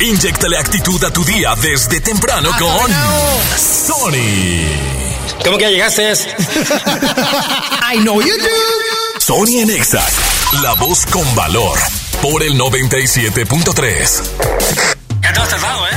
Inyectale actitud a tu día desde temprano con Sony. ¿Cómo que ya llegaste? I know you do. Sony en Exa, la voz con valor por el 97.3. Ya te has tardado, ¿eh?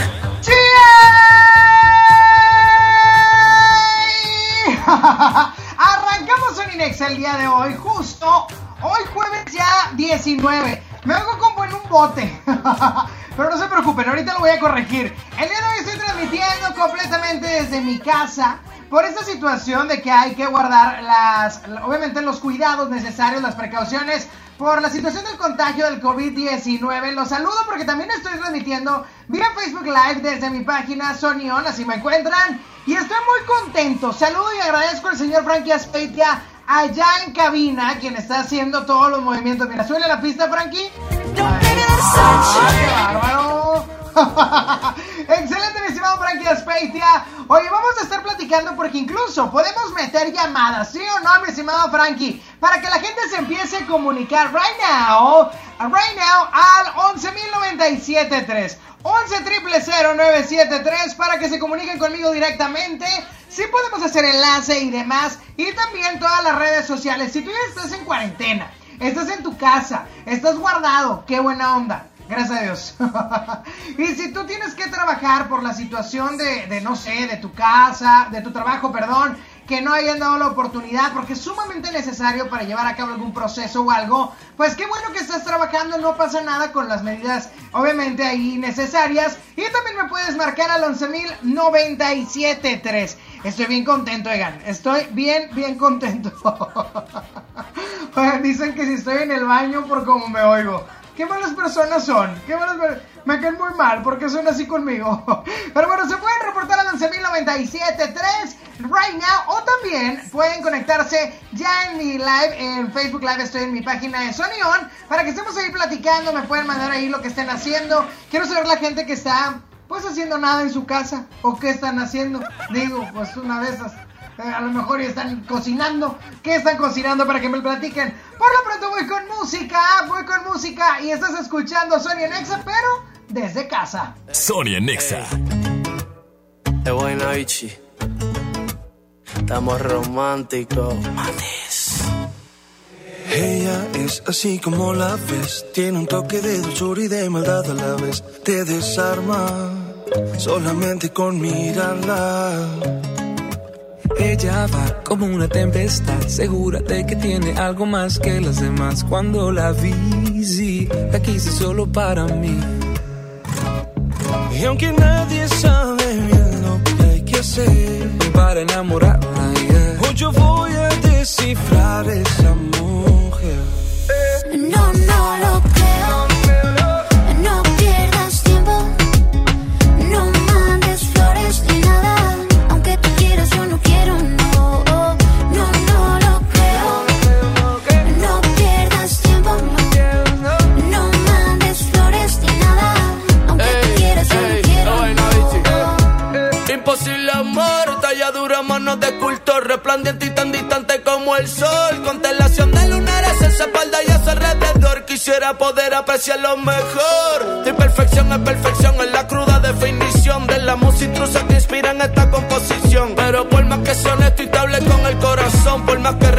Arrancamos un Inex el día de hoy, justo hoy jueves ya 19. Me vengo como en un bote. Pero no se preocupen, ahorita lo voy a corregir. El día de hoy estoy transmitiendo completamente desde mi casa. Por esta situación de que hay que guardar las, obviamente los cuidados necesarios, las precauciones por la situación del contagio del COVID-19. Los saludo porque también estoy transmitiendo vía Facebook Live desde mi página Sonion, así me encuentran. Y estoy muy contento. Saludo y agradezco al señor Frankie Aspeitia allá en cabina, quien está haciendo todos los movimientos. Mira, suele la pista, Frankie. ¡Ay, qué bárbaro! Excelente, mi estimado Frankie Aspeitia. Oye, vamos a estar platicando porque incluso podemos meter llamadas, ¿sí o no, mi estimado Frankie? Para que la gente se empiece a comunicar right now, right now al 11.097.3. 11 973 para que se comuniquen conmigo directamente. Sí podemos hacer enlace y demás. Y también todas las redes sociales. Si tú ya estás en cuarentena, estás en tu casa, estás guardado, qué buena onda. Gracias a Dios. y si tú tienes que trabajar por la situación de, de, no sé, de tu casa, de tu trabajo, perdón, que no hayan dado la oportunidad porque es sumamente necesario para llevar a cabo algún proceso o algo, pues qué bueno que estás trabajando, no pasa nada con las medidas obviamente ahí necesarias y también me puedes marcar al 11.097.3. Estoy bien contento, Egan. Estoy bien, bien contento. Dicen que si estoy en el baño por cómo me oigo. Qué malas personas son. Qué malas Me caen muy mal porque son así conmigo. Pero bueno, se pueden reportar al 11.097.3 right now. O también pueden conectarse ya en mi live, en Facebook Live. Estoy en mi página de Sony On. Para que estemos ahí platicando. Me pueden mandar ahí lo que estén haciendo. Quiero saber la gente que está pues haciendo nada en su casa. O qué están haciendo. Digo, pues una de esas. Eh, a lo mejor ya están cocinando. ¿Qué están cocinando para que me lo platiquen? Por lo pronto voy con música, voy con música y estás escuchando Sony Nexa, pero desde casa. Sony Nexa. Es buena, Ichi. Estamos románticos. Ella es así como la ves, tiene un toque de dulzura y de maldad a la vez. Te desarma solamente con mirarla. Ella va como una tempestad, segura de que tiene algo más que las demás. Cuando la vi, sí, la quise solo para mí. Y aunque nadie sabe bien lo que hay que hacer para enamorarla, yeah. hoy yo voy a descifrar esa mujer. No, no lo creo. De cultor, resplandiente y tan distante como el sol. Constelación de lunares en su espalda y a su alrededor. Quisiera poder apreciarlo mejor. Tu perfección es perfección, es la cruda definición de la música que inspira en esta composición. Pero por más que sea honesto y te hable con el corazón, por más que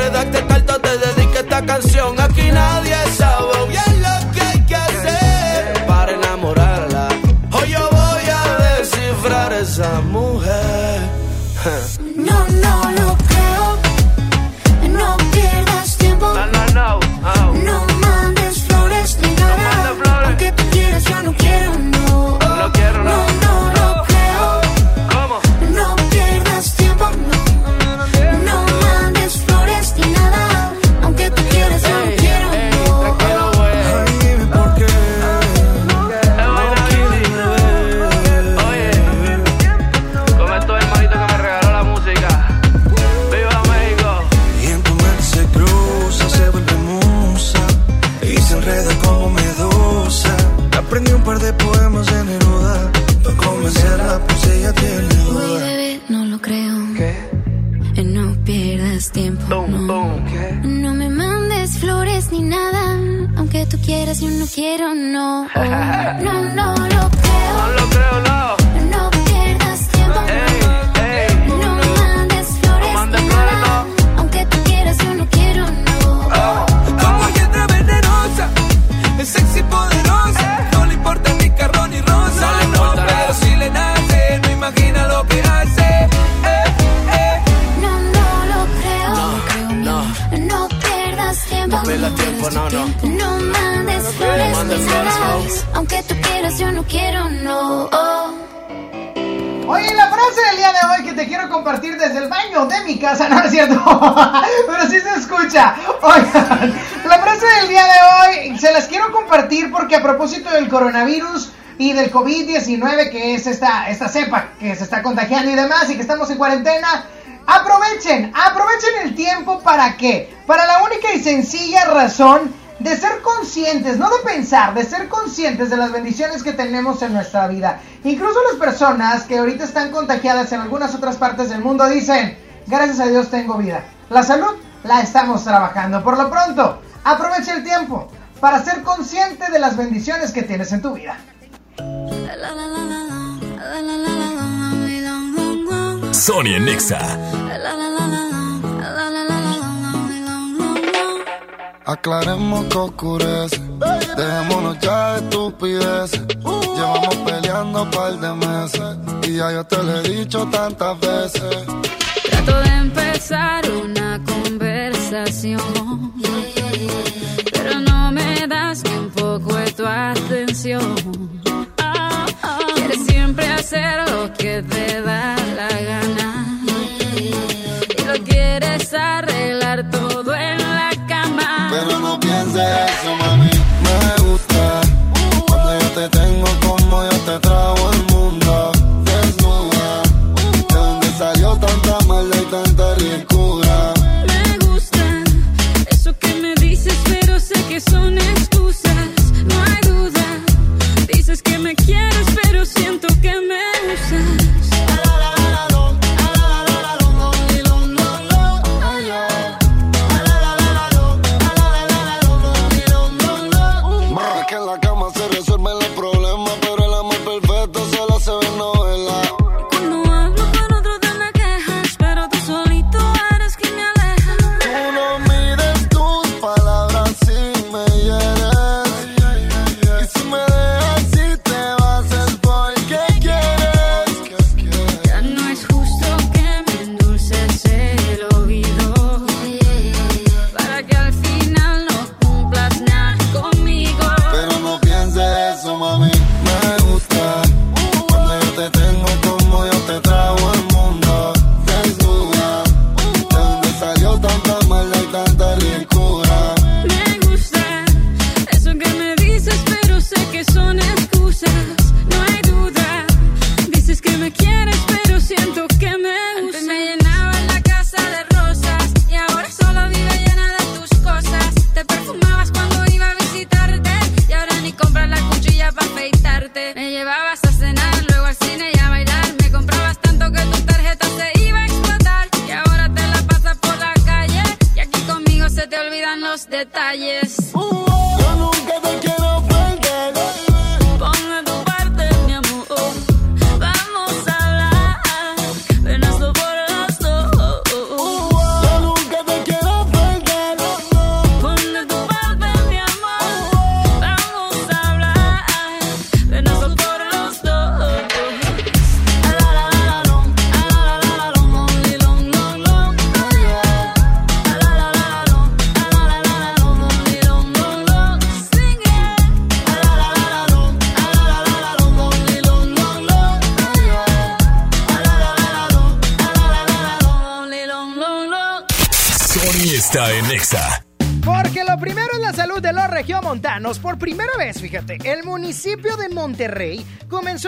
A propósito del coronavirus y del COVID-19, que es esta, esta cepa que se está contagiando y demás, y que estamos en cuarentena, aprovechen, aprovechen el tiempo para qué? Para la única y sencilla razón de ser conscientes, no de pensar, de ser conscientes de las bendiciones que tenemos en nuestra vida. Incluso las personas que ahorita están contagiadas en algunas otras partes del mundo dicen, gracias a Dios tengo vida. La salud la estamos trabajando. Por lo pronto, aproveche el tiempo para ser consciente de las bendiciones que tienes en tu vida. Sony Nexa. Aclaremos que oscurece, dejémonos ya de estupideces. Llevamos peleando un par de meses y ya yo te lo he dicho tantas veces. Trato de empezar una conversación. Yeah, yeah, yeah atención. Quieres siempre hacer lo que te da la gana. Y lo quieres arreglar todo en la cama. Pero no pienses eso,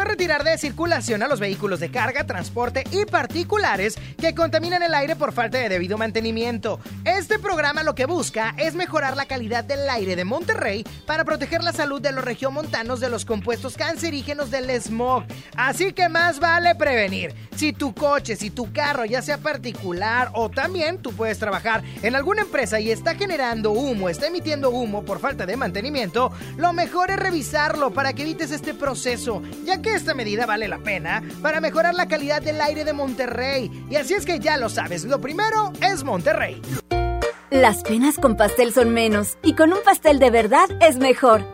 a retirar de circulación a los vehículos de carga, transporte y particulares que contaminan el aire por falta de debido mantenimiento. Este programa lo que busca es mejorar la calidad del aire de Monterrey para proteger la salud de los regiomontanos de los compuestos cancerígenos del smog. Así que más vale prevenir. Si tu coche, si tu carro, ya sea particular o también tú puedes trabajar en alguna empresa y está generando humo, está emitiendo humo por falta de mantenimiento, lo mejor es revisarlo para que evites este proceso, ya que esta medida vale la pena para mejorar la calidad del aire de Monterrey. Y así es que ya lo sabes, lo primero es Monterrey. Las penas con pastel son menos y con un pastel de verdad es mejor.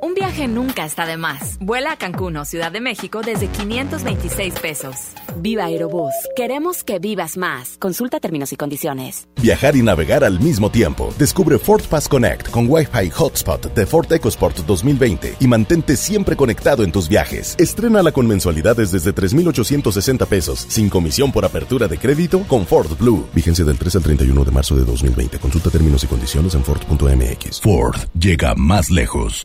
Un viaje nunca está de más. Vuela a Cancún o Ciudad de México desde 526 pesos. Viva Aerobús. Queremos que vivas más. Consulta términos y condiciones. Viajar y navegar al mismo tiempo. Descubre Ford Pass Connect con Wi-Fi Hotspot de Ford EcoSport 2020 y mantente siempre conectado en tus viajes. Estrénala con mensualidades desde 3,860 pesos, sin comisión por apertura de crédito con Ford Blue. Vigencia del 3 al 31 de marzo de 2020. Consulta términos y condiciones en Ford.mx. Ford llega más lejos.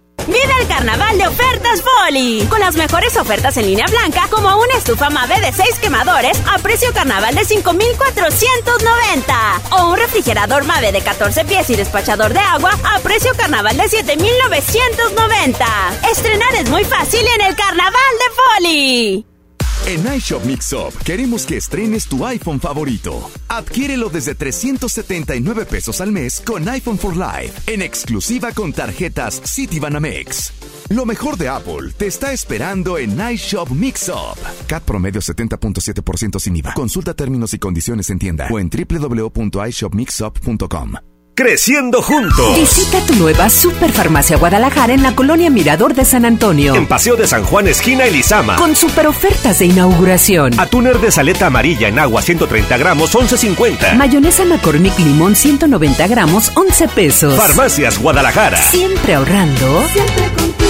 Vive el carnaval de ofertas Poli. Con las mejores ofertas en línea blanca, como una estufa Mave de 6 quemadores a precio carnaval de 5,490. O un refrigerador Mave de 14 pies y despachador de agua a precio carnaval de 7,990. Estrenar es muy fácil en el carnaval de Poli. En iShop Mix Up queremos que estrenes tu iPhone favorito. Adquiérelo desde 379 pesos al mes con iPhone for Life, en exclusiva con tarjetas Citibanamex. Lo mejor de Apple te está esperando en iShop Mix Up. CAT promedio 70.7% sin IVA. Consulta términos y condiciones en tienda o en www.ishopmixup.com. Creciendo juntos. Visita tu nueva Superfarmacia Guadalajara en la colonia Mirador de San Antonio. En Paseo de San Juan, esquina Elizama. Con super ofertas de inauguración. Atúner de saleta amarilla en agua 130 gramos, 11.50. Mayonesa McCormick Limón 190 gramos, 11 pesos. Farmacias Guadalajara. Siempre ahorrando. Siempre contigo.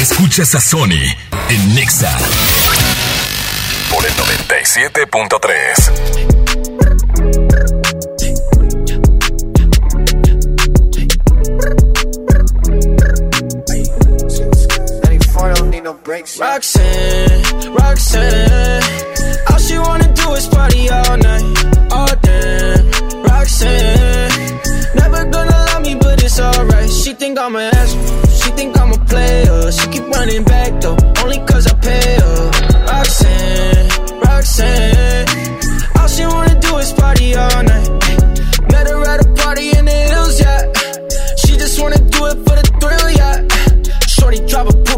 Escuchas a Sony en Nexa por el 97.3. Roxanne, Roxanne, all she wanna do is party all night, all damn. Roxanne, never gonna love me, but it's alright. She think I'm an asshole, she think I'm a player. She keep running back though, only cause I pay her. Roxanne, Roxanne, all she wanna do is party all night. Met her at a party in the hills, yeah. She just wanna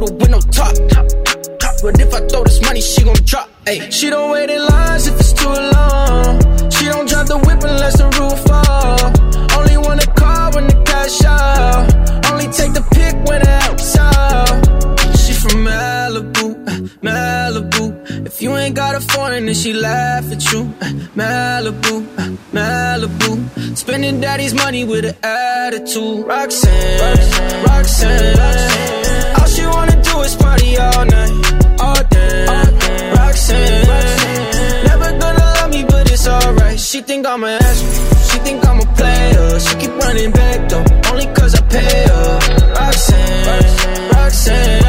top. But if I throw this money, she gon' drop. Ay. She don't wait in lines if it's too long. She don't drive the whip unless You ain't got a foreign, then she laugh at you. Malibu, Malibu. Spending daddy's money with an attitude. Roxanne, Roxanne, Roxanne. All she wanna do is party all night, all day. Roxanne, never gonna love me, but it's alright. She think I'm an asshole, she think I'm a player. She keep running back though, only cause I pay her. Roxanne, Roxanne,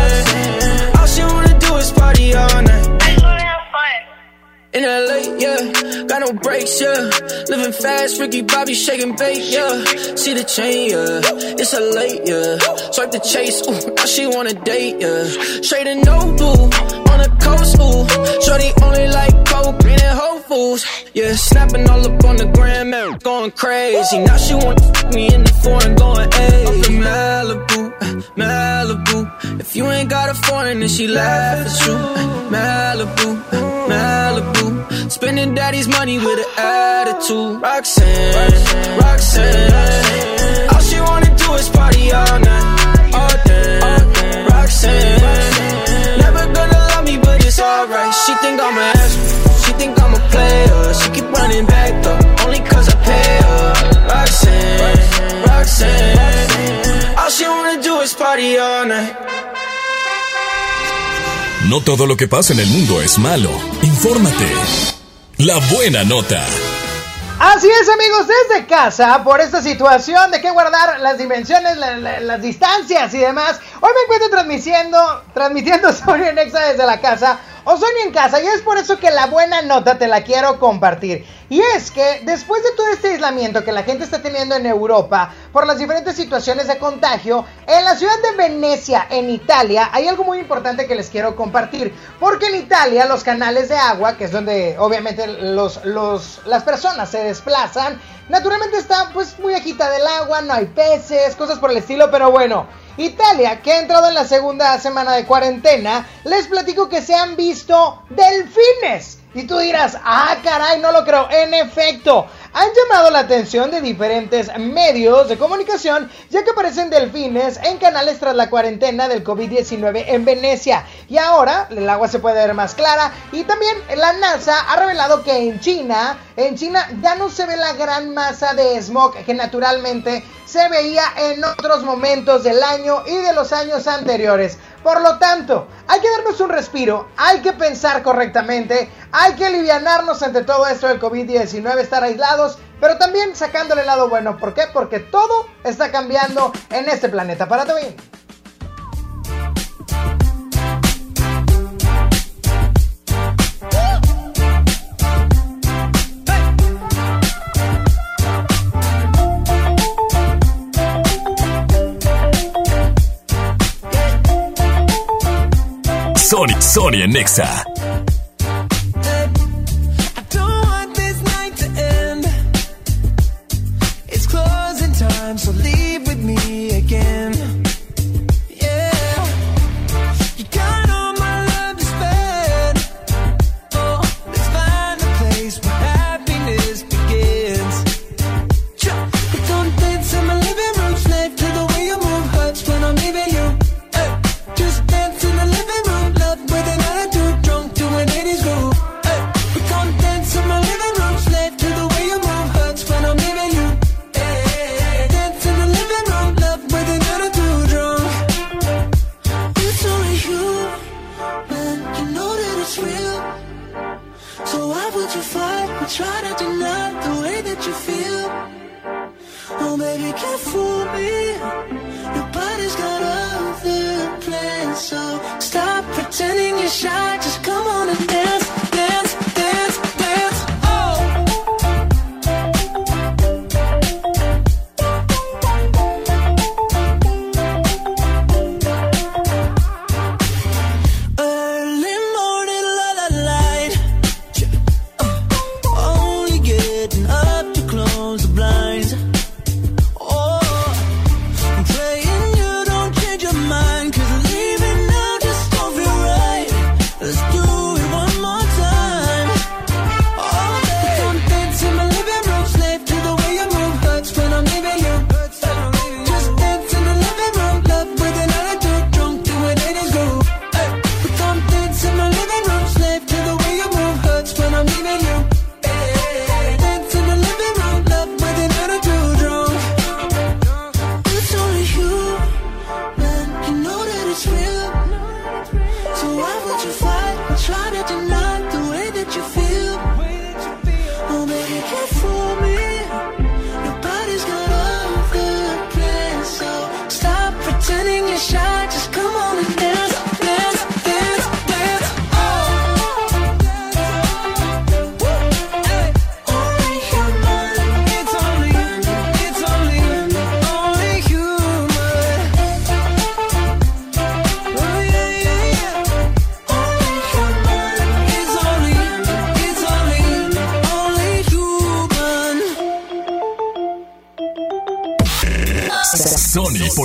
In LA, yeah, got no brakes, yeah. Living fast, Ricky Bobby shaking bait, yeah. See the chain, yeah. It's a late, yeah. Swipe the chase, ooh, now she wanna date, yeah. Straight and no blue, on the coast, ooh. Shorty only like coke, and whole fools. Yeah, snapping all up on the gram, going crazy. Now she wanna me in the foreign, going A. Up in Malibu, Malibu. If you ain't got a foreign, then she laugh at you. Malibu, Malibu. Spending daddy's money with an attitude. Roxanne, Roxanne. All she wanna do is party No todo lo que pasa en el mundo es malo. Infórmate. La buena nota. Así es, amigos, desde casa, por esta situación de que guardar las dimensiones, la- la- las distancias y demás, hoy me encuentro transmitiendo, transmitiendo Sony en Exa desde la casa, o Sony en casa, y es por eso que la buena nota te la quiero compartir. Y es que después de todo este aislamiento que la gente está teniendo en Europa, por las diferentes situaciones de contagio, en la ciudad de Venecia, en Italia, hay algo muy importante que les quiero compartir. Porque en Italia los canales de agua, que es donde obviamente los, los, las personas se desplazan, naturalmente está pues muy agitada el agua, no hay peces, cosas por el estilo, pero bueno. Italia, que ha entrado en la segunda semana de cuarentena, les platico que se han visto delfines. Y tú dirás, ah, caray, no lo creo. En efecto, han llamado la atención de diferentes medios de comunicación, ya que aparecen delfines en canales tras la cuarentena del COVID-19 en Venecia. Y ahora el agua se puede ver más clara. Y también la NASA ha revelado que en China, en China ya no se ve la gran masa de smog que naturalmente se veía en otros momentos del año y de los años anteriores. Por lo tanto, hay que darnos un respiro, hay que pensar correctamente, hay que alivianarnos ante todo esto del COVID-19, estar aislados, pero también sacándole el lado bueno. ¿Por qué? Porque todo está cambiando en este planeta. Párate bien. Sony, Sony en Nexa. shine.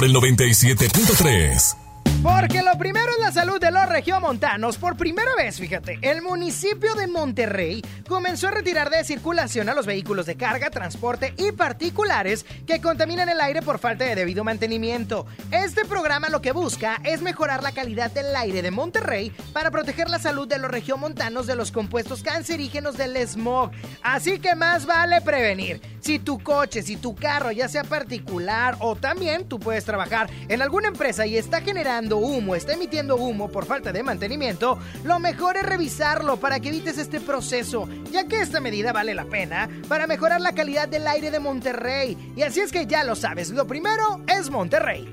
El 97.3. Porque lo primero es la salud de los regiomontanos. Por primera vez, fíjate, el municipio de Monterrey comenzó a retirar de circulación a los vehículos de carga, transporte y particulares que contaminan el aire por falta de debido mantenimiento. Este programa lo que busca es mejorar la calidad del aire de Monterrey para proteger la salud de los regiomontanos de los compuestos cancerígenos del smog. Así que más vale prevenir. Si tu coche, si tu carro, ya sea particular o también tú puedes trabajar en alguna empresa y está generando humo, está emitiendo humo por falta de mantenimiento, lo mejor es revisarlo para que evites este proceso, ya que esta medida vale la pena para mejorar la calidad del aire de Monterrey. Y así es que ya lo sabes, lo primero es Monterrey.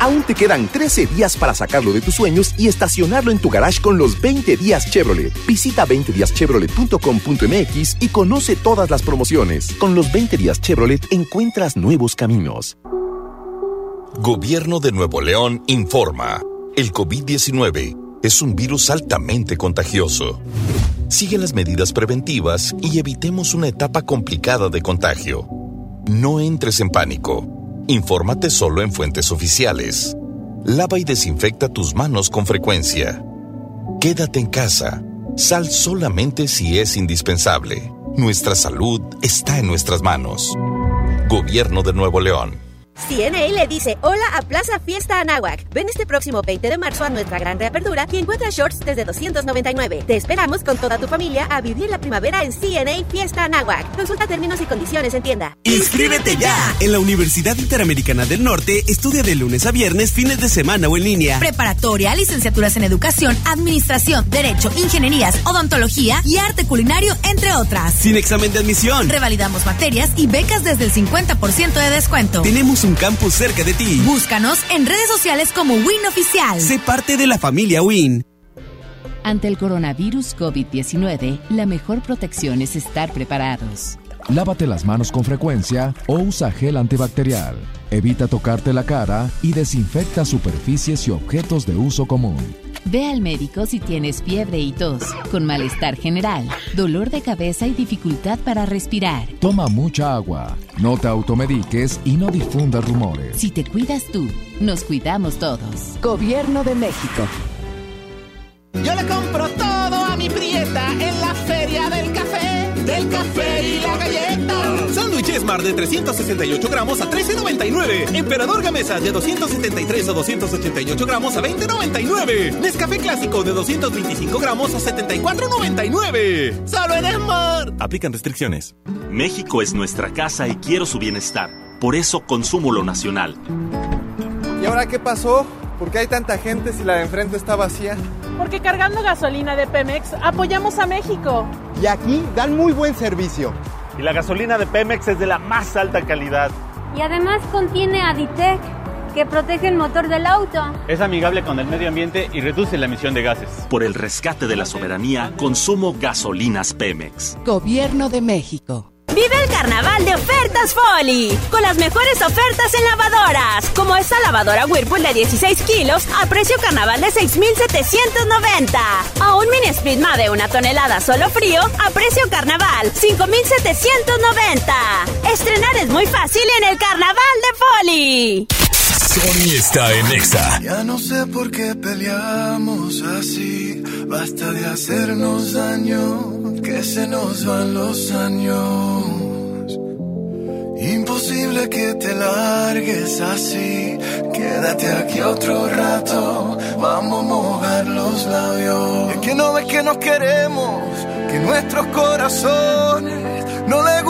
Aún te quedan 13 días para sacarlo de tus sueños y estacionarlo en tu garage con los 20 días Chevrolet. Visita 20díaschevrolet.com.mx y conoce todas las promociones. Con los 20 días Chevrolet encuentras nuevos caminos. Gobierno de Nuevo León informa. El COVID-19 es un virus altamente contagioso. Sigue las medidas preventivas y evitemos una etapa complicada de contagio. No entres en pánico. Infórmate solo en fuentes oficiales. Lava y desinfecta tus manos con frecuencia. Quédate en casa. Sal solamente si es indispensable. Nuestra salud está en nuestras manos. Gobierno de Nuevo León. CNA le dice hola a Plaza Fiesta Anáhuac. Ven este próximo 20 de marzo a nuestra gran reapertura y encuentra shorts desde 299. Te esperamos con toda tu familia a vivir la primavera en CNA Fiesta Anáhuac. Consulta términos y condiciones en tienda. ¡Inscríbete ya! En la Universidad Interamericana del Norte estudia de lunes a viernes, fines de semana o en línea. Preparatoria, licenciaturas en educación, administración, derecho, ingenierías, odontología y arte culinario, entre otras. Sin examen de admisión. Revalidamos materias y becas desde el 50% de descuento. Tenemos un campus cerca de ti. Búscanos en redes sociales como Win Oficial. Sé parte de la familia Win. Ante el coronavirus COVID-19, la mejor protección es estar preparados. Lávate las manos con frecuencia o usa gel antibacterial. Evita tocarte la cara y desinfecta superficies y objetos de uso común. Ve al médico si tienes fiebre y tos, con malestar general, dolor de cabeza y dificultad para respirar. Toma mucha agua, no te automediques y no difundas rumores. Si te cuidas tú, nos cuidamos todos. Gobierno de México. Yo le compro todo a mi prieta en la feria del café, del café y la galleta. Sándwich Smart de 368 gramos a 13.99. Emperador Gamesa de 273 o 288 gramos a 20.99. Nescafé Clásico de 225 gramos a 74.99. Solo en Smart. Aplican restricciones. México es nuestra casa y quiero su bienestar. Por eso consumo lo nacional. ¿Y ahora qué pasó? ¿Por qué hay tanta gente si la de enfrente está vacía? Porque cargando gasolina de Pemex apoyamos a México. Y aquí dan muy buen servicio. Y la gasolina de Pemex es de la más alta calidad. Y además contiene Aditec, que protege el motor del auto. Es amigable con el medio ambiente y reduce la emisión de gases. Por el rescate de la soberanía, consumo gasolinas Pemex. Gobierno de México. Vive el carnaval de ofertas Folly, con las mejores ofertas en lavadoras, como esta lavadora Whirlpool de 16 kilos a precio carnaval de 6,790. O un mini split de una tonelada solo frío a precio carnaval 5,790. Estrenar es muy fácil en el carnaval de Folly. Sony está en Exa. Ya no sé por qué peleamos así. Basta de hacernos daño. que se nos van los años. Imposible que te largues así. Quédate aquí otro rato. Vamos a mojar los labios. Es que no ves que nos queremos, que nuestros corazones no les gusta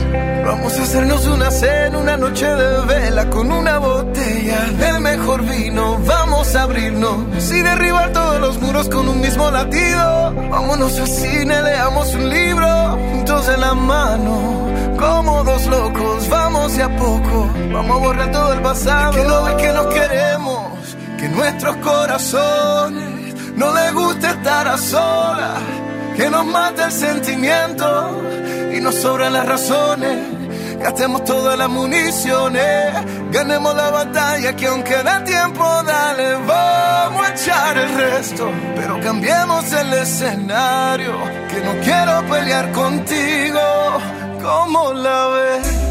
Vamos a hacernos una cena, una noche de vela con una botella del mejor vino. Vamos a abrirnos y derribar todos los muros con un mismo latido. Vámonos al cine, leamos un libro juntos en la mano. Como dos locos, vamos de a poco. Vamos a borrar todo el pasado. que no que nos queremos, que nuestros corazones no les gusta estar a solas. Que nos mata el sentimiento y nos sobran las razones. Gastemos todas las municiones, ganemos la batalla que aunque da tiempo, dale, vamos a echar el resto. Pero cambiemos el escenario, que no quiero pelear contigo, como la ves.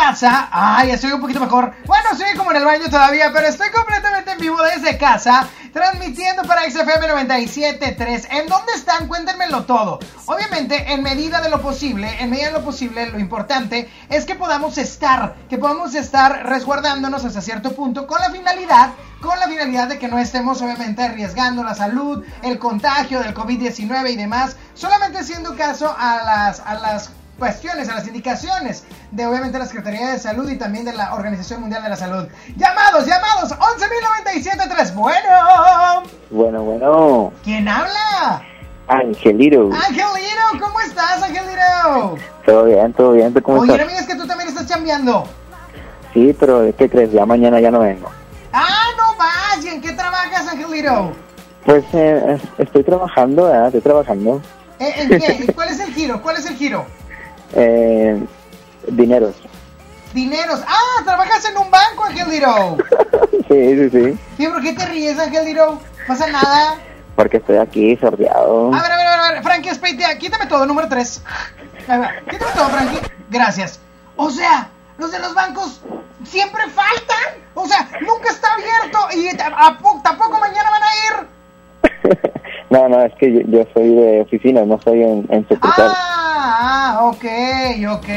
casa. Ay, estoy un poquito mejor. Bueno, estoy como en el baño todavía, pero estoy completamente en vivo desde casa, transmitiendo para XFM 97.3. ¿En dónde están? Cuéntenmelo todo. Obviamente, en medida de lo posible, en medida de lo posible, lo importante es que podamos estar, que podamos estar resguardándonos hasta cierto punto con la finalidad con la finalidad de que no estemos obviamente arriesgando la salud, el contagio del COVID-19 y demás, solamente haciendo caso a las, a las cuestiones, a las indicaciones de obviamente la Secretaría de Salud y también de la Organización Mundial de la Salud. Llamados, llamados, 11.097.3, bueno. Bueno, bueno. ¿Quién habla? Angelito. Angelito, ¿cómo estás, Angelito? Todo bien, todo bien. ¿Tú cómo Oye, estás? me digas que tú también estás chambeando. Sí, pero ¿qué crees? Ya mañana ya no vengo. Ah, no vas, ¿y en qué trabajas, Angelito? Pues eh, estoy trabajando, ¿verdad? Estoy trabajando. ¿Eh, ¿En qué? ¿Cuál es el giro? ¿Cuál es el giro? Eh, dineros. Dineros. Ah, trabajas en un banco, Angelito. Sí, sí, sí. ¿Y por qué te ríes, Angelito? ¿Pasa nada? Porque estoy aquí sorteado. A ver, a ver, a ver, a ver. Frankie, espérate, quítame todo, número 3. Quítame todo, Frankie. Gracias. O sea, los de los bancos siempre faltan. O sea, nunca está abierto y tampoco mañana van a ir. No, no, es que yo, yo soy de oficina, no soy en, en sucursal. Ah, ah, ok, ok,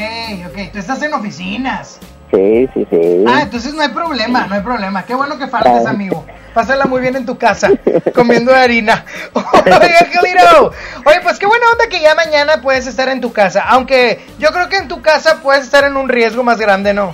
ok. Tú estás en oficinas. Sí, sí, sí. Ah, entonces no hay problema, no hay problema. Qué bueno que faltes, amigo. Pásala muy bien en tu casa, comiendo harina. Oye, pues qué buena onda que ya mañana puedes estar en tu casa. Aunque yo creo que en tu casa puedes estar en un riesgo más grande, ¿no?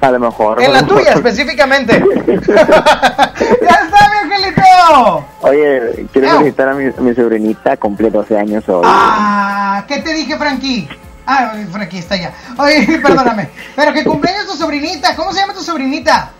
A lo mejor. En la tuya específicamente. ¡Ya está, mi Angelito! Oye, quiero felicitar a mi, mi sobrinita, cumple 12 años hoy. Ah, ¿qué te dije, Frankie? Ah, Frankie está ya. Oye, perdóname. Pero que cumpleaños tu sobrinita. ¿Cómo se llama tu sobrinita?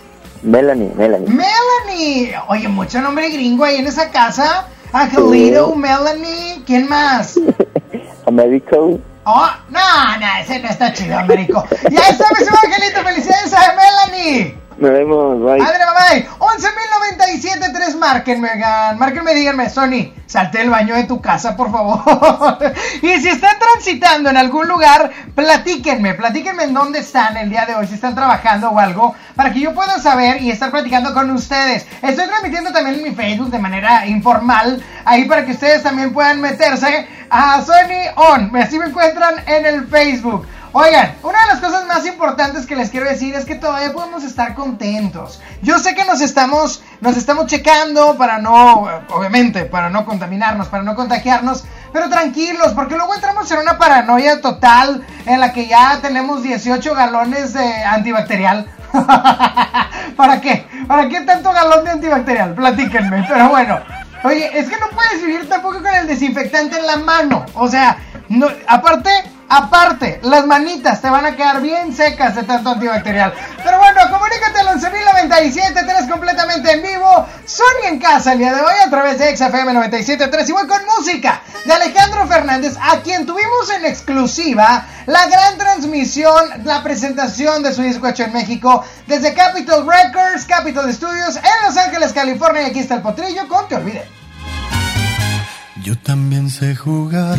Melanie, Melanie. Melanie. Oye, mucho nombre gringo ahí en esa casa. Angelito, Melanie. ¿Quién más? Americo. Oh, no, no, ese no está chido, Américo. Ya está, mi Angelito. Felicidades a Melanie. Nos vemos, bye. Madre mamá, 11.097.3, tres, márquenme, márquenme, díganme, Sony, salte del baño de tu casa, por favor. y si están transitando en algún lugar, platíquenme, platíquenme en dónde están el día de hoy, si están trabajando o algo, para que yo pueda saber y estar platicando con ustedes. Estoy transmitiendo también en mi Facebook de manera informal, ahí para que ustedes también puedan meterse a Sony On, así me encuentran en el Facebook. Oigan, una de las cosas más importantes que les quiero decir es que todavía podemos estar contentos. Yo sé que nos estamos, nos estamos checando para no, obviamente, para no contaminarnos, para no contagiarnos, pero tranquilos, porque luego entramos en una paranoia total en la que ya tenemos 18 galones de antibacterial. ¿Para qué? ¿Para qué tanto galón de antibacterial? Platíquenme, pero bueno. Oye, es que no puedes vivir tampoco con el desinfectante en la mano. O sea, no, aparte, Aparte, las manitas te van a quedar bien secas de tanto antibacterial. Pero bueno, comunícate al 11.097, tenés completamente en vivo. Sony en casa el día de hoy a través de XFM 97.3 y voy con música de Alejandro Fernández, a quien tuvimos en exclusiva la gran transmisión, la presentación de su disco hecho en México desde Capitol Records, Capitol Studios en Los Ángeles, California. Y aquí está el potrillo con Te Olvide. Yo también sé jugar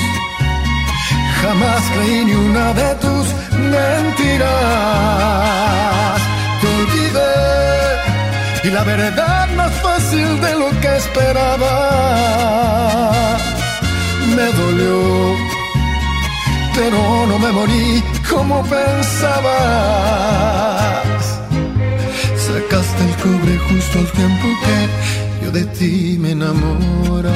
jamás creí ni una de tus mentiras. Te olvidé y la verdad más fácil de lo que esperaba. Me dolió, pero no me morí como pensabas. Sacaste el cobre justo al tiempo que yo de ti me enamoraba.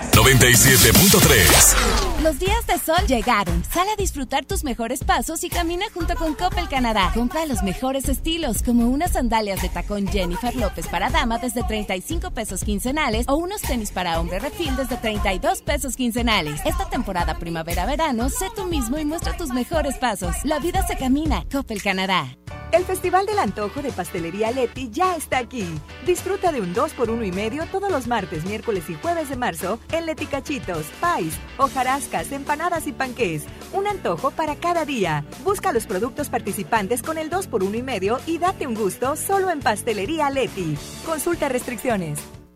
97.3. Los días de sol llegaron. Sal a disfrutar tus mejores pasos y camina junto con Coppel Canadá. Compra los mejores estilos, como unas sandalias de tacón Jennifer López para dama desde 35 pesos quincenales o unos tenis para hombre refil desde 32 pesos quincenales. Esta temporada primavera-verano, sé tú mismo y muestra tus mejores pasos. La vida se camina. Coppel Canadá. El Festival del Antojo de Pastelería Leti ya está aquí. Disfruta de un 2x1 y medio todos los martes, miércoles y jueves de marzo en Leti Cachitos, Pais, hojarascas, empanadas y panqués. Un antojo para cada día. Busca los productos participantes con el 2x1 y medio y date un gusto solo en Pastelería Leti. Consulta restricciones.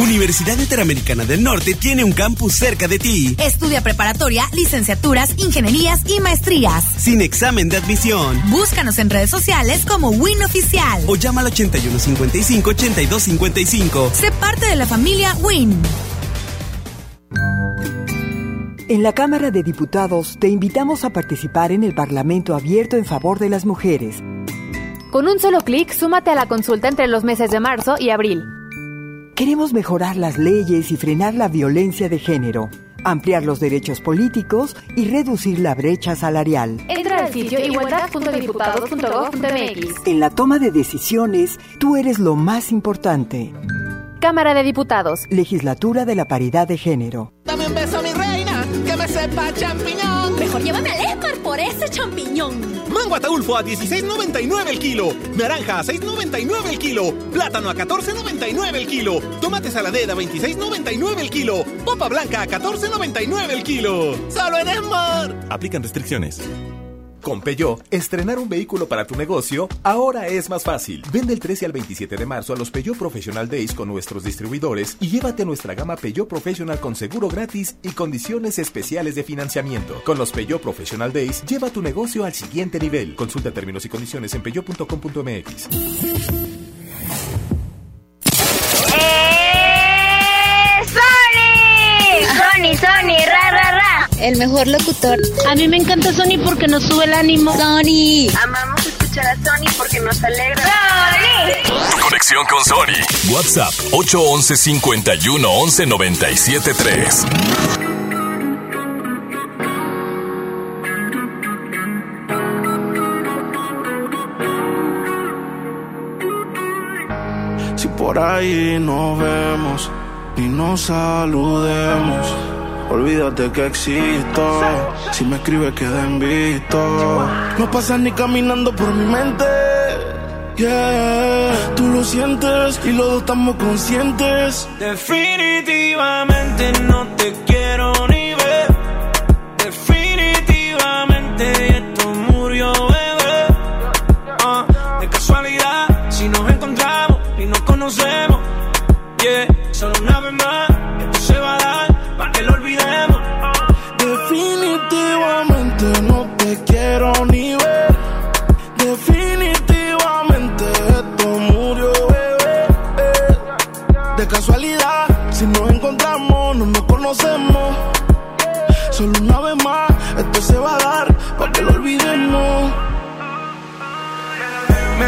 Universidad Interamericana del Norte tiene un campus cerca de ti. Estudia preparatoria, licenciaturas, ingenierías y maestrías. Sin examen de admisión. Búscanos en redes sociales como WIN Oficial. O llama al 8155-8255. Sé parte de la familia WIN. En la Cámara de Diputados te invitamos a participar en el Parlamento Abierto en favor de las mujeres. Con un solo clic, súmate a la consulta entre los meses de marzo y abril. Queremos mejorar las leyes y frenar la violencia de género, ampliar los derechos políticos y reducir la brecha salarial. Entra al sitio igualdad.diputados.gov.mx. En la toma de decisiones, tú eres lo más importante. Cámara de Diputados. Legislatura de la Paridad de Género. Dame un beso, mi me sepa champiñón. Mejor llévame al Esmar por ese champiñón. Mango ataulfo a 16.99 el kilo. Naranja a 6.99 el kilo. Plátano a 14.99 el kilo. Tomate saladera a 26.99 el kilo. Papa blanca a 14.99 el kilo. Solo en Esmar. Aplican restricciones. Con Peugeot, estrenar un vehículo para tu negocio ahora es más fácil. Vende el 13 al 27 de marzo a los Peugeot Professional Days con nuestros distribuidores y llévate nuestra gama Peugeot Professional con seguro gratis y condiciones especiales de financiamiento. Con los Peugeot Professional Days, lleva tu negocio al siguiente nivel. Consulta términos y condiciones en peugeot.com.mx. Sony, Sony, ra, ra, ra. El mejor locutor. A mí me encanta Sony porque nos sube el ánimo. Sony. Amamos escuchar a Sony porque nos alegra. Sony. Conexión con Sony. WhatsApp 811 51 11 97 3. Si por ahí nos vemos y nos saludemos. Olvídate que existo. Si me escribes, queda en visto. No pasas ni caminando por mi mente. Yeah, tú lo sientes y los dos estamos conscientes. Definitivamente no te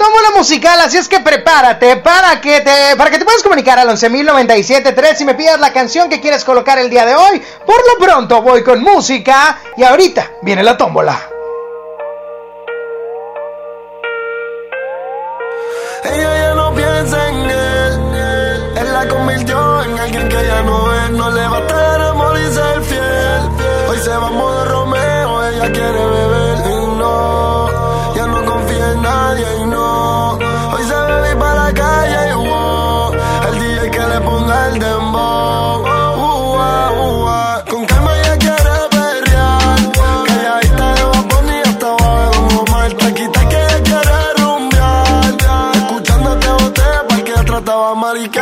tómbola musical, así es que prepárate para que te, para que te puedas comunicar al 11.097.3 y me pidas la canción que quieres colocar el día de hoy. Por lo pronto voy con música y ahorita viene la tómbola. Ella ya no piensa en él, él la convirtió en alguien que ya no es, no le va a America.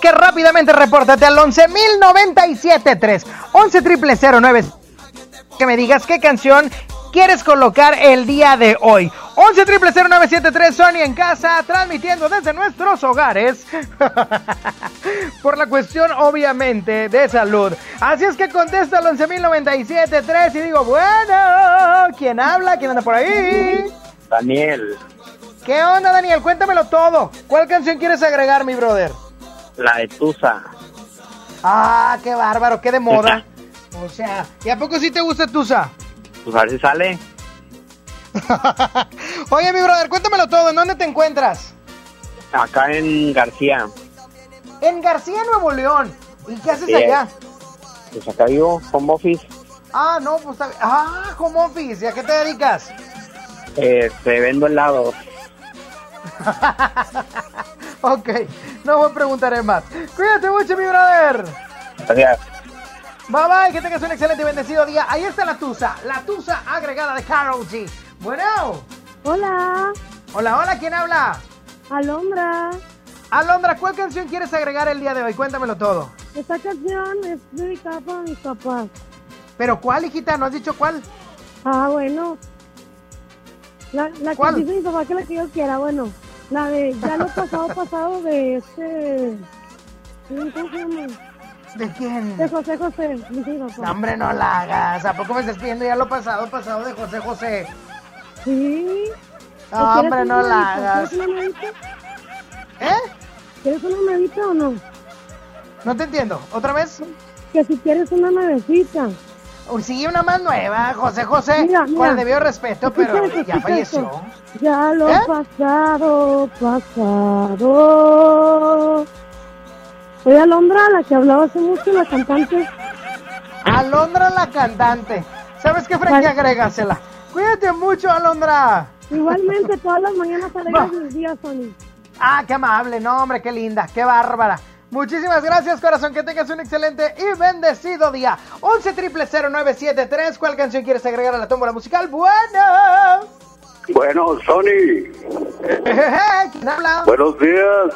Que rápidamente repórtate al 11.097.3, 11 triple que me digas qué canción quieres colocar el día de hoy. 11 triple Sony en casa, transmitiendo desde nuestros hogares. Por la cuestión, obviamente, de salud. Así es que contesta al 11.097.3 y digo, bueno, ¿quién habla? ¿Quién anda por ahí? Daniel. ¿Qué onda, Daniel? Cuéntamelo todo. ¿Cuál canción quieres agregar, mi brother? La de Tusa. Ah, qué bárbaro, qué de moda. O sea, ¿y a poco sí te gusta Tusa? Pues a ver si sale. Oye, mi brother, cuéntamelo todo. ¿En dónde te encuentras? Acá en García. En García, Nuevo León. ¿Y qué haces Sí. allá? Pues acá vivo, home office. Ah, no, pues. Ah, home office. ¿Y a qué te dedicas? Este, vendo helados. ok, no me preguntaré más. Cuídate mucho, mi brother. Gracias. Bye bye, que tengas un excelente y bendecido día. Ahí está la Tusa, la Tusa agregada de Carol G. Bueno. Hola. Hola, hola, ¿quién habla? Alondra. Alondra, ¿cuál canción quieres agregar el día de hoy? Cuéntamelo todo. Esta canción es dedicada para mis papás. ¿Pero cuál, hijita? ¿No has dicho cuál? Ah, bueno. La, la ¿Cuál? que dice mi papá que la que yo quiera, bueno. La de ya lo pasado, pasado de este... ¿Cómo se llama? ¿De quién? De José José, dice mi papá. No, hombre, no la hagas. ¿A poco me estás pidiendo ya lo pasado, pasado de José José? Sí. No, ¿O hombre, no la nuevita? hagas. ¿Quieres una nuevita? ¿Eh? ¿Quieres una nuevita o no? No te entiendo. ¿Otra vez? Que si quieres una nuevecita. Sí, una más nueva, José José. Mira, Con mira. el debido respeto, pero Escucha ya escucha falleció. esto. Ya lo ¿Eh? pasado, pasado. Soy Alondra, la que hablaba hace mucho, la cantante. Alondra la cantante. ¿Sabes qué, Frankie? Agrégasela. Cuídate mucho, Alondra. Igualmente, todas las mañanas alegres mis días, Sony. Ah, qué amable. No, hombre, qué linda, qué bárbara. Muchísimas gracias, corazón. Que tengas un excelente y bendecido día. 11 triple 0973. ¿Cuál canción quieres agregar a la tómbola musical? Bueno. Bueno, Sony, ¿Quién habla? buenos días.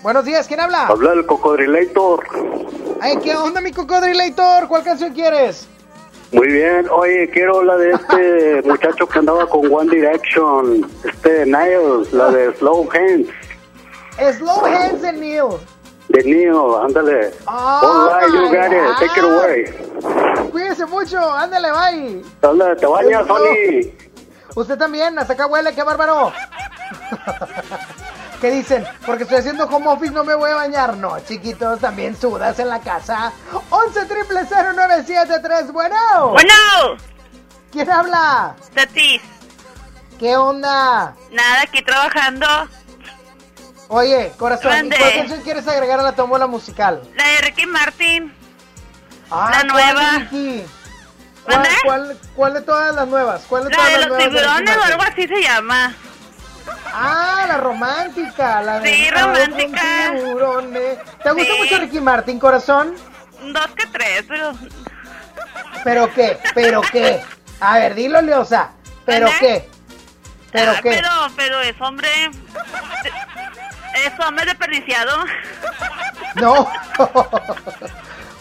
Buenos días, ¿quién habla? Habla el Cocodrilator. Ay, ¿qué onda, mi cocodrilator? ¿Cuál canción quieres? Muy bien. Oye, quiero la de este muchacho que andaba con One Direction, este Niles, la de Slow Hands, Slow Hands and Neil. De Neil, ándale. Oh, All right, you got it. Take it away. Cuídese mucho, ándale, bye. Ándale, te bañas, Sony. Usted también, hasta acá huele, qué bárbaro. ¿Qué dicen? Porque estoy haciendo home office, no me voy a bañar. No, chiquitos, también sudas en la casa. 11 triple 0973, bueno. Bueno. ¿Quién habla? Tatis. ¿Qué onda? Nada, aquí trabajando. Oye, corazón, ¿y. ¿cuál canción quieres agregar a la tómbola musical? La de Ricky Martin. Ah, La ¿cuál, nueva. ¿Cuál, cuál, cuál de todas las nuevas? ¿Cuál de La todas de las los tiburones o algo así se llama. Ah, la romántica, la de Sí, romántica. tiburones. ¿Te gusta Sí. mucho Ricky Martin, corazón? Dos que tres, pero. ¿Pero qué? ¿Pero qué? A ver, dilo, Leosa. ¿Pero qué? ¿Pero Ah, qué? Pero, pero es hombre. Es hombre desperdiciado. No.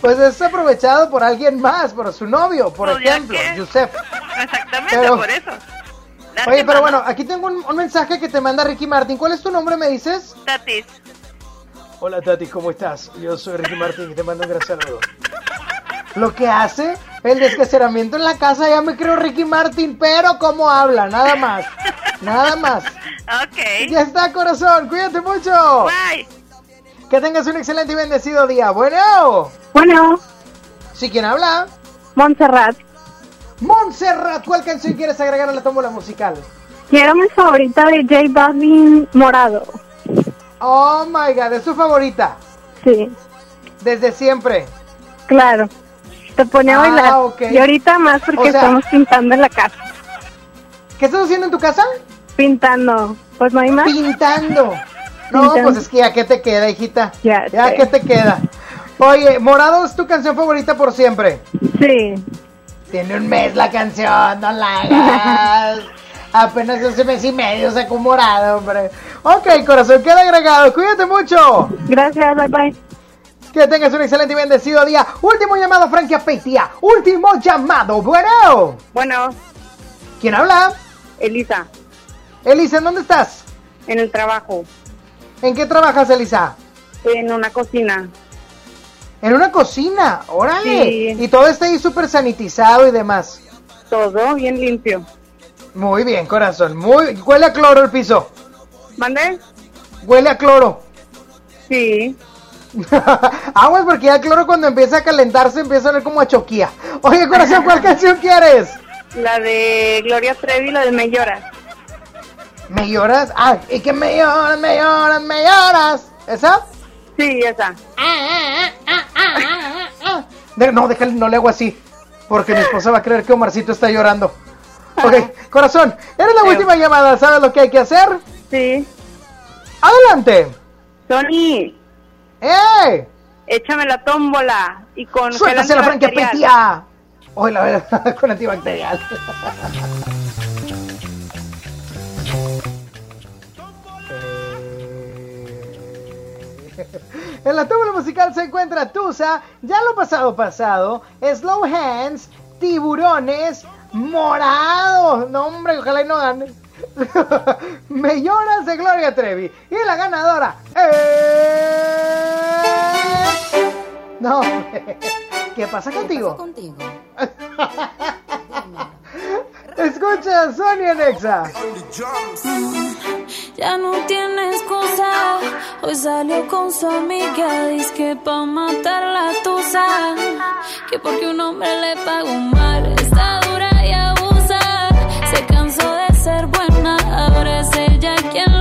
pues es aprovechado por alguien más, por su novio, por Pues ejemplo, Yusef. Exactamente, Pero- por eso. Oye, pero bueno, aquí tengo un, un mensaje que te manda Ricky Martin. ¿Cuál es tu nombre, me dices? Tatis. Hola, Tati, ¿cómo estás? Yo soy Ricky Martin y te mando un gran saludo. Lo que hace el descaceramiento en la casa, ya me creo Ricky Martin, pero cómo habla, nada más. Nada más. Ok. Ya está, corazón, cuídate mucho. Bye. Que tengas un excelente y bendecido día. Bueno. Bueno. ¿Sí quién habla? Montserrat. Montserrat, ¿cuál canción quieres agregar a la tómbola musical? Quiero mi favorita de J Balvin Morado. Oh my god, ¿es tu favorita? Sí, Desde siempre. claro. Te pone a Ah, bailar. Y ahorita más porque O sea- estamos pintando en la casa. ¿Qué estás haciendo en tu casa? Pintando. Pues no hay más. Pintando. No, Pintando. pues es que ya que te queda, hijita. Ya Ya sé. que te queda. Oye, Morado es tu canción favorita por siempre. Sí. Tiene un mes la canción, no la hagas. Apenas hace mes y medio sacó morado, hombre. Ok, corazón, queda agregado. Cuídate mucho. Gracias, bye bye. Que tengas un excelente y bendecido día. Último llamado, Frankie Apetia. Último llamado. Bueno. Bueno. ¿Quién habla? Elisa. Elisa, ¿en dónde estás? En el trabajo. ¿En qué trabajas, Elisa? En una cocina. En una cocina, órale. Sí. Y todo está ahí súper sanitizado y demás. Todo bien limpio. Muy bien, corazón. Muy... Huele a cloro el piso. ¿Mande? Huele a cloro. Sí. Aguas porque ya el cloro cuando empieza a calentarse empieza a oler como a choquía. Oye, corazón, ¿cuál canción quieres? La de Gloria Trevi, la de Me Lloras. ¿Me lloras? Ah, y que me lloras, me lloras, me lloras. ¿Esa? Sí, esa. De- no, déjale, no le hago así. Porque mi esposa va a creer que Omarcito está llorando. Ok, corazón, eres la última llamada. ¿Sabes lo que hay que hacer? Sí. Adelante. Tony. ¡Eh! Échame la tómbola y con ¡Suéltase la petía! Oye, la verdad, con antibacterial. En la tómbola musical se encuentra Tusa, ya lo pasado pasado, Slow Hands, Tiburones, Morado. No, hombre, ojalá y no gane. Me lloras de Gloria Trevi. Y la ganadora. es- No, ¿qué pasa contigo? Escucha, Sonia Nexa. Ya no tiene excusa. Hoy salió con su amiga. Dice que pa' matar la tusa. Que porque un hombre le pagó mal. Está dura buena. Ahora es ella quien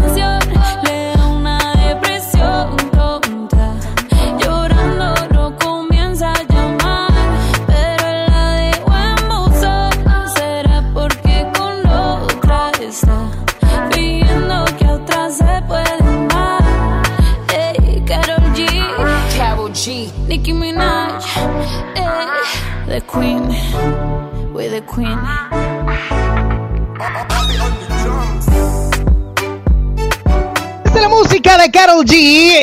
the Queen, we're the Queen. La música de Carol G.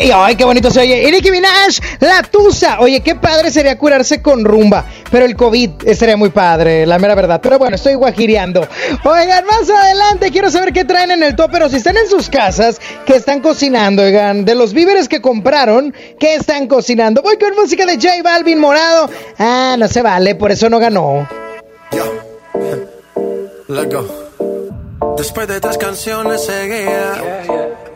Y, ay, qué bonito se oye. Nicki Minaj, la tusa. Oye, qué padre sería curarse con rumba. Pero el COVID sería muy padre, la mera verdad. Pero bueno, estoy guajireando. Oigan, más adelante quiero saber qué traen en el top. Pero si están en sus casas, que están cocinando, oigan, de los víveres que compraron, ¿qué están cocinando? Voy con música de J Balvin Morado. Ah, no se vale, por eso no ganó. Let's go. Después de tres canciones seguidas,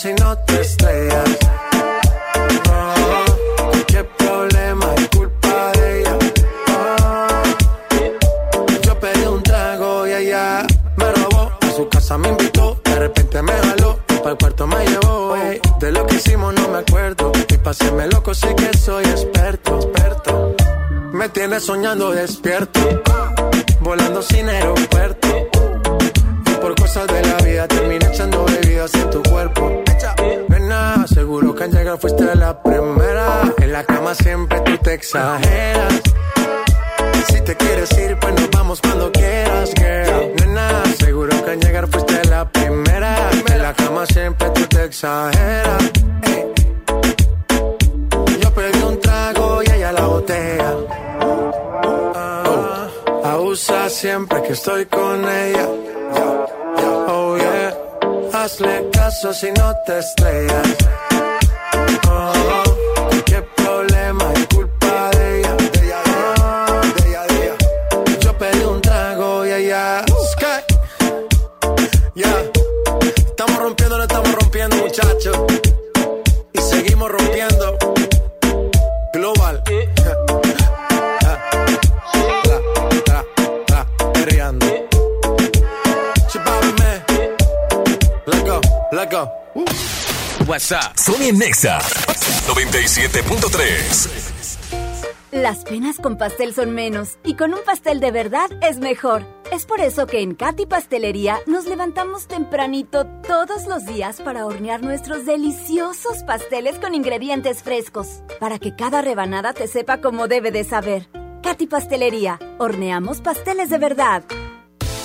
Si no te estrellas. Oh, qué problema es culpa de ella. Oh, yo pedí un trago y ella me robó. A su casa me invitó, de repente me jaló. Para el cuarto me llevó. ey. De lo que hicimos no me acuerdo. Y paséme loco, sé que soy experto, experto. Me tienes soñando despierto, volando sin aeropuerto. Por cosas de la vida terminé echando bebidas en tu cuerpo. Nena, seguro que al llegar fuiste la primera. En la cama siempre tú te exageras. Si te quieres ir, pues nos vamos cuando quieras, girl. Nena, seguro que al llegar fuiste la primera. En la cama siempre tú te exageras. Yo pedí un trago y ella la botella. Ah, abusa siempre que estoy con ella. Hazle caso si no te estrellas. Oh, qué problema es culpa de ella. De ella, de ella, de ella. Yo pedí un trago y ella. Sky. Yeah. Estamos rompiendo, no estamos rompiendo, muchachos. Y seguimos rompiendo. Let go, go. WhatsApp. Sony Nexa 97.3. Las penas con pastel son menos y con un pastel de verdad es mejor. Es por eso que en Katy Pastelería nos levantamos tempranito todos los días para hornear nuestros deliciosos pasteles con ingredientes frescos, para que cada rebanada te sepa como debe de saber. Katy Pastelería, horneamos pasteles de verdad.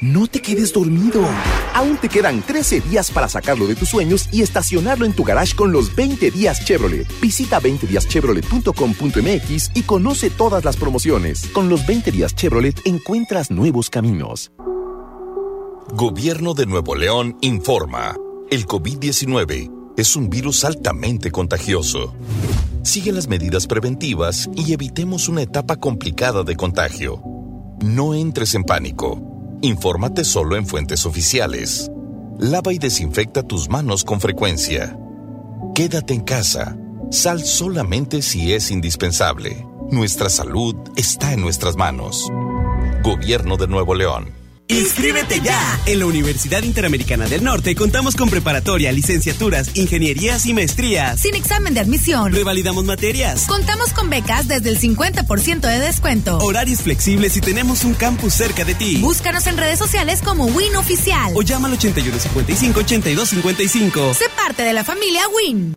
No te quedes dormido. Aún te quedan 13 días para sacarlo de tus sueños y estacionarlo en tu garage con los 20 días Chevrolet. Visita 20díaschevrolet.com.mx y conoce todas las promociones. Con los 20 días Chevrolet encuentras nuevos caminos. Gobierno de Nuevo León informa. El COVID-19 es un virus altamente contagioso. Sigue las medidas preventivas y evitemos una etapa complicada de contagio. No entres en pánico. Infórmate solo en fuentes oficiales. Lava y desinfecta tus manos con frecuencia. Quédate en casa. Sal solamente si es indispensable. Nuestra salud está en nuestras manos. Gobierno de Nuevo León. ¡Inscríbete ya! En la Universidad Interamericana del Norte contamos con preparatoria, licenciaturas, ingenierías y maestrías. Sin examen de admisión. Revalidamos materias. Contamos con becas desde el 50% de descuento. Horarios flexibles y tenemos un campus cerca de ti. Búscanos en redes sociales como WIN Oficial. O llama al 8155-8255. Sé parte de la familia WIN.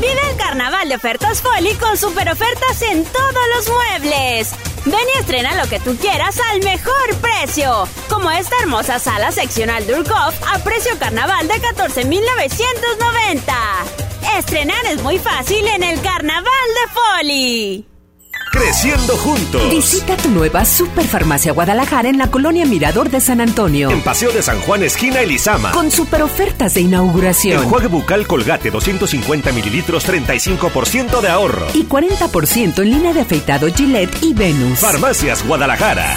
Vive el carnaval de ofertas Foli con super ofertas en todos los muebles. Ven y estrena lo que tú quieras al mejor precio. Como esta hermosa sala seccional Durkov a precio carnaval de 14,990. Estrenar es muy fácil en el carnaval de Foli. Creciendo juntos. Visita tu nueva Superfarmacia Guadalajara en la colonia Mirador de San Antonio. En Paseo de San Juan, esquina Elizama. Con super ofertas de inauguración. Enjuague bucal Colgate 250 mililitros, 35% de ahorro. Y 40% en línea de afeitado Gillette y Venus. Farmacias Guadalajara.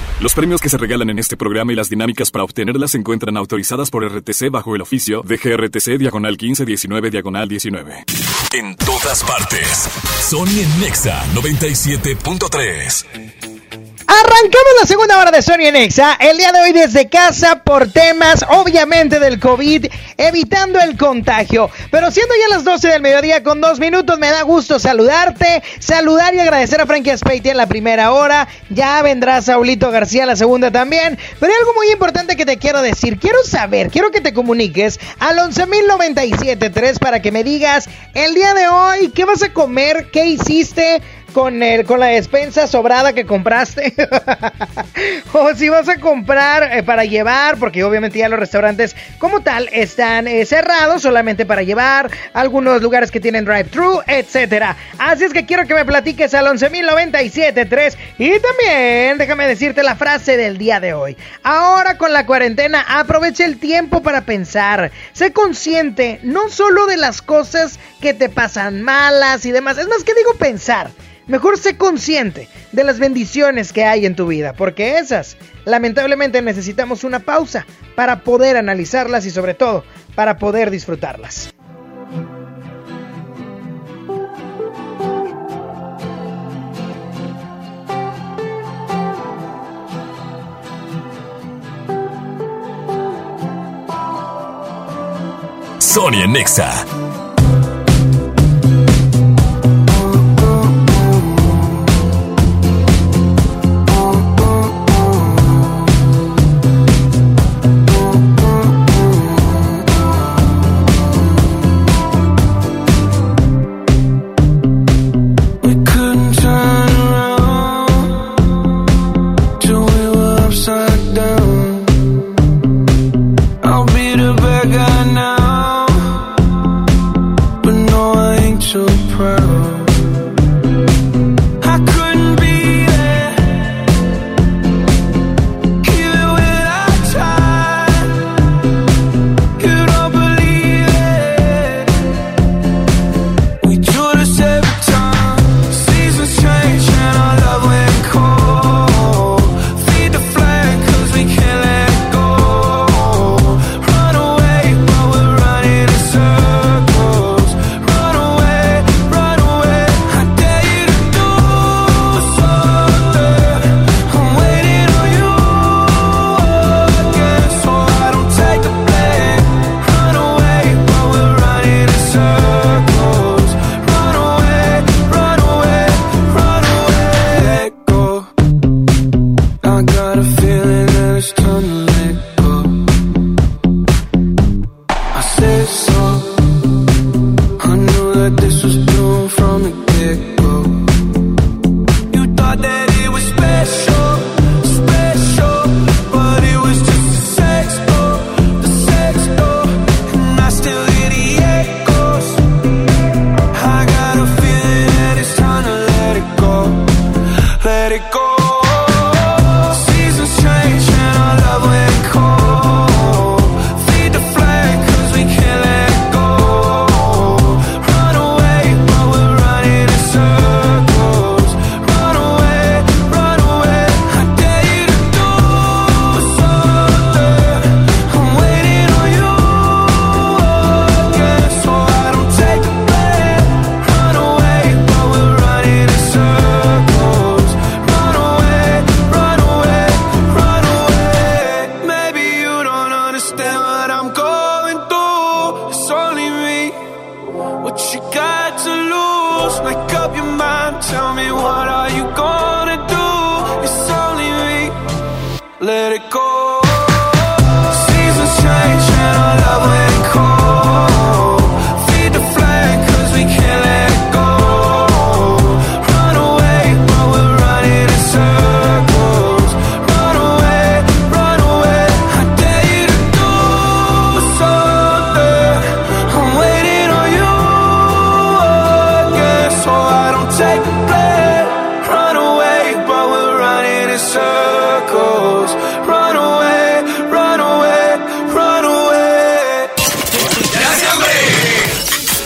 Los premios que se regalan en este programa y las dinámicas para obtenerlas se encuentran autorizadas por RTC bajo el oficio de GRTC Diagonal 1519 Diagonal 19. En todas partes. Sony en Nexa 97.3. Arrancamos la segunda hora de Sony en Exa, el día de hoy desde casa por temas obviamente del COVID, evitando el contagio. Pero siendo ya las 12 del mediodía con dos minutos, me da gusto saludarte, saludar y agradecer a Frankie Aspeiti en la primera hora. Ya vendrá Saulito García la segunda también. Pero hay algo muy importante que te quiero decir. Quiero saber, quiero que te comuniques al 11.097.3 para que me digas el día de hoy qué vas a comer, qué hiciste con el con la despensa sobrada que compraste. O si vas a comprar eh, para llevar porque obviamente ya los restaurantes como tal están eh, cerrados solamente para llevar algunos lugares que tienen drive thru etcétera. Así es que quiero que me platiques al 11.097.3 y también déjame decirte la frase del día de hoy. Ahora con la cuarentena aprovecha el tiempo para pensar. Sé consciente no solo de las cosas que te pasan malas y demás es más que digo pensar Mejor sé consciente de las bendiciones que hay en tu vida, porque esas, lamentablemente, necesitamos una pausa para poder analizarlas y sobre todo para poder disfrutarlas. Sony en Nexa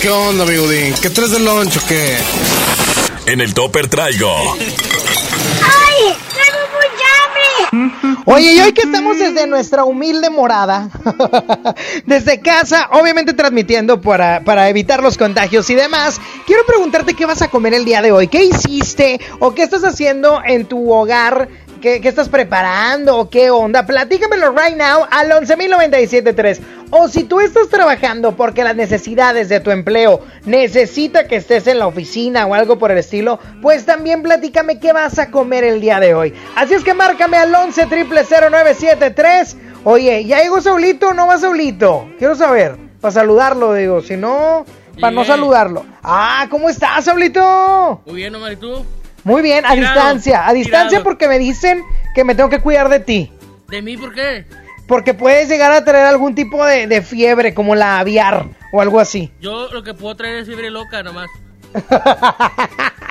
¿Qué onda, amigo? ¿Qué traes de lunch o qué? En el topper traigo ¡Ay! ¡Tengo mucha hambre! Oye, y hoy que estamos desde nuestra humilde morada, desde casa, obviamente transmitiendo para, para evitar los contagios y demás, quiero preguntarte qué vas a comer el día de hoy. ¿Qué hiciste o qué estás haciendo en tu hogar? ¿Qué, qué estás preparando o qué onda? Platícamelo right now al 11.097.3. O si tú estás trabajando porque las necesidades de tu empleo necesita que estés en la oficina o algo por el estilo, pues también platícame qué vas a comer el día de hoy. Así es que márcame al 11 0973. Oye, ¿ya llegó Saulito o no va Saulito? Quiero saber, para saludarlo, digo, si no, para no saludarlo. Ah, ¿cómo estás, Saulito? Muy bien, Omar, ¿y tú? Muy bien, a Tirado, distancia, a distancia tirado. porque me dicen que me tengo que cuidar de ti. ¿De mí por qué? Porque puedes llegar a traer algún tipo de, de fiebre, como la aviar o algo así. Yo lo que puedo traer es fiebre loca nomás.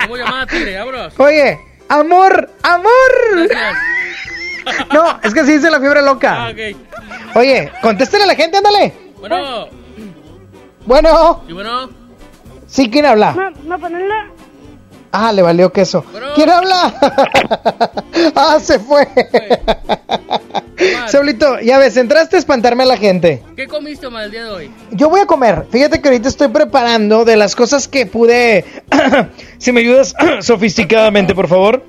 ¿Cómo llamada tigre? Vámonos. Oye, amor, amor. Gracias. No, es que sí dice la fiebre loca. Ah, ok. Oye, contéstale a la gente, ándale. Bueno, Bueno, ¿y bueno? sí, ¿quién habla? No, no, ponerlo. Ah, le valió queso. ¿Quién habla? ah, se fue. Saulito, ya ves, entraste a espantarme a la gente. ¿Qué comiste, Omar, el día de hoy? Yo voy a comer. Fíjate que ahorita estoy preparando de las cosas que pude. si me ayudas sofisticadamente, por favor.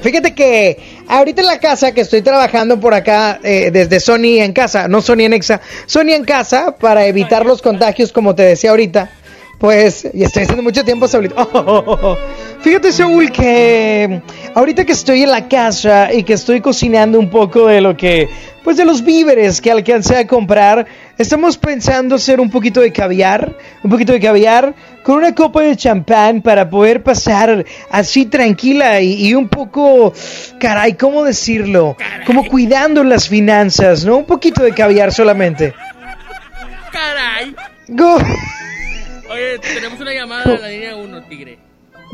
Fíjate que ahorita en la casa que estoy trabajando por acá, eh, desde Sony en casa, no Sony en Exa, Sony en casa, para evitar los contagios, como te decía ahorita. Pues, y estoy haciendo mucho tiempo, Saulito. Fíjate, Saúl, que ahorita que estoy en la casa y que estoy cocinando un poco de lo que, pues de los víveres que alcancé a comprar, estamos pensando hacer un poquito de caviar, un poquito de caviar con una copa de champán para poder pasar así tranquila y, y un poco, caray, ¿cómo decirlo? Como cuidando las finanzas, ¿no? Un poquito de caviar solamente. ¡Caray! Go- Oye, tenemos una llamada en la línea 1, tigre.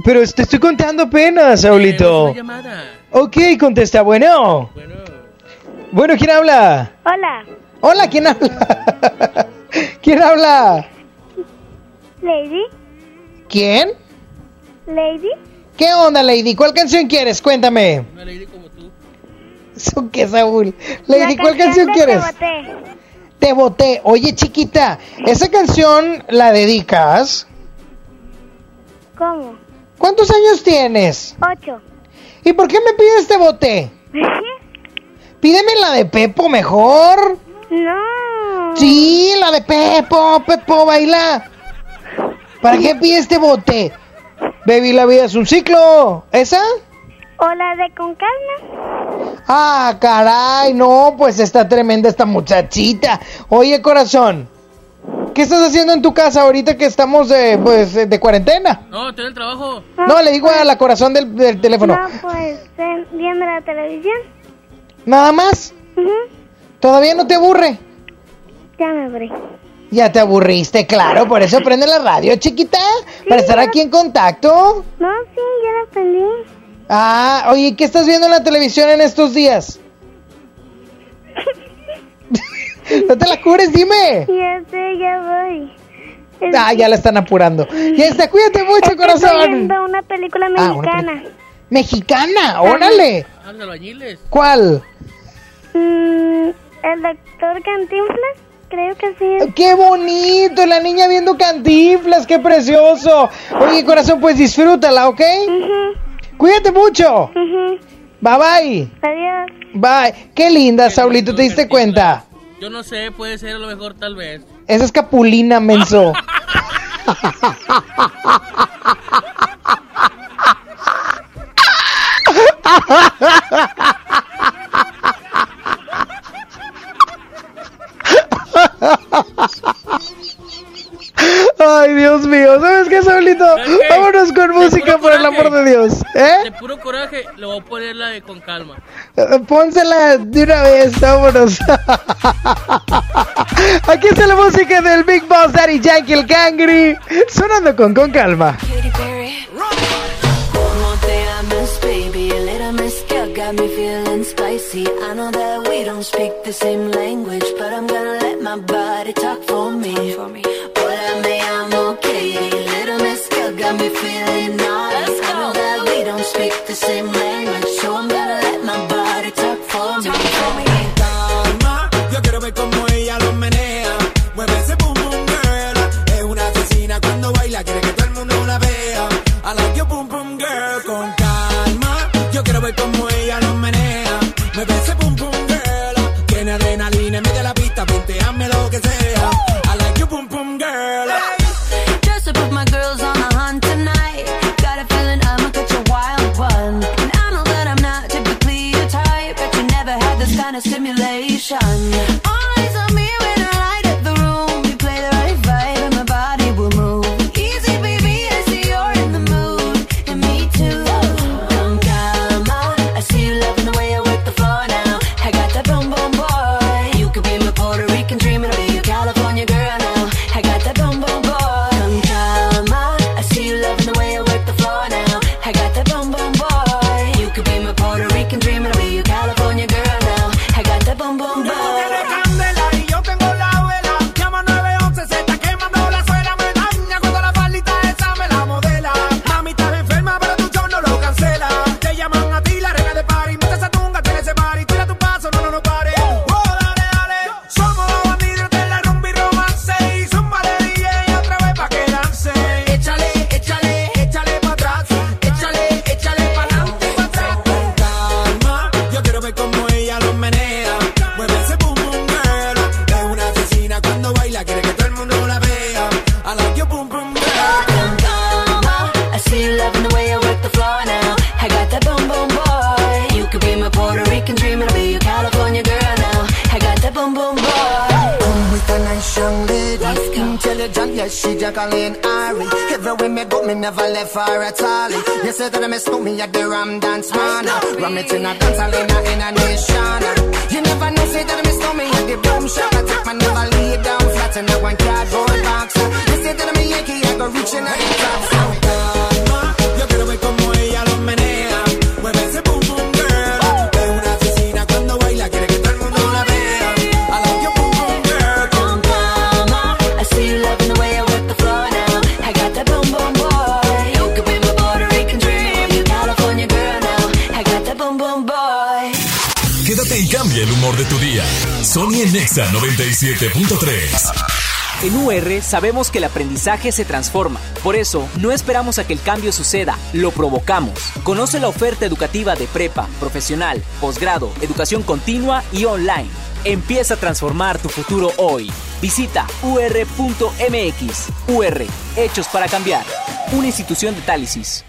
Pero te estoy contando apenas, Saulito. Una llamada. Ok, contesta, bueno. Bueno, ¿quién habla? Hola, Hola, ¿quién habla? ¿Quién habla? Lady. ¿Quién? Lady. ¿Qué onda, Lady? ¿Cuál canción quieres? Cuéntame. Una lady como tú. ¿Eso qué, Saúl? Lady, La ¿cuál canción de quieres? Te boté. Te boté. Oye, chiquita, ¿esa canción la dedicas? ¿Cómo? ¿Cuántos años tienes? Ocho. ¿Y por qué me pides te boté? Pídeme la de Pepo mejor. No. Sí, la de Pepo, Pepo, baila. ¿Para qué pides este bote? Baby, la vida es un ciclo. ¿Esa? ¿O la de con calma? Ah, caray, no, pues está tremenda esta muchachita. Oye, corazón, ¿Qué estás haciendo en tu casa ahorita que estamos de, pues, de cuarentena? No, estoy en el trabajo. No, le digo a la corazón del, del teléfono. No, pues eh, viendo la televisión. ¿Nada más? ¿Todavía no te aburre? Ya me aburrí. Ya te aburriste, claro, por eso prende la radio, chiquita, para estar aquí en contacto. No, sí, ya la aprendí. Ah, oye, ¿qué estás viendo en la televisión en estos días? no te la cures, dime. Ya sé, ya voy. Ah, ya la están apurando. Ya está, cuídate mucho, Estoy corazón. viendo una película Ah, una mexicana. Mexicana, órale. Ah, los albañiles. ¿Cuál? Mm, el doctor Cantinflas, creo que sí. es. ¡Qué bonito! La niña viendo cantinflas, qué precioso. Oye, corazón, pues disfrútala, ¿ok? Cuídate mucho. Bye bye. Adiós. Bye. Qué linda, Saulito, ¿te diste cuenta? Yo no sé, puede ser a lo mejor tal vez. Esa es Capulina, menso. Dios mío. ¿Sabes qué, Saulito? Vámonos con música, por el amor de Dios. ¿Eh? De puro coraje, le voy a poner la de con calma. Eh, Pónsela de una vez, vámonos. Aquí está la música del Big Boss Daddy Yankee el Cangri. Sonando con, con calma. Got me feeling spicy. I know that we don't speak the same language, but I'm gonna let my body talk me never left her at all. You say that I miss me at the Ram Dance Man. Ram it in a dance hall in a, in a nation. You never know, say that I miss me at the boom shop. I take my never lay down flat in a one cardboard box. You say that I'm a Yankee, I go reaching out the top. So calma, yo quiero ver en Nexa 97.3. En UR sabemos que el aprendizaje se transforma. Por eso, no esperamos a que el cambio suceda, lo provocamos. Conoce la oferta educativa de prepa, profesional, posgrado, educación continua y online. Empieza a transformar tu futuro hoy. Visita ur.mx. UR, hechos para cambiar. Una institución de Tálisis.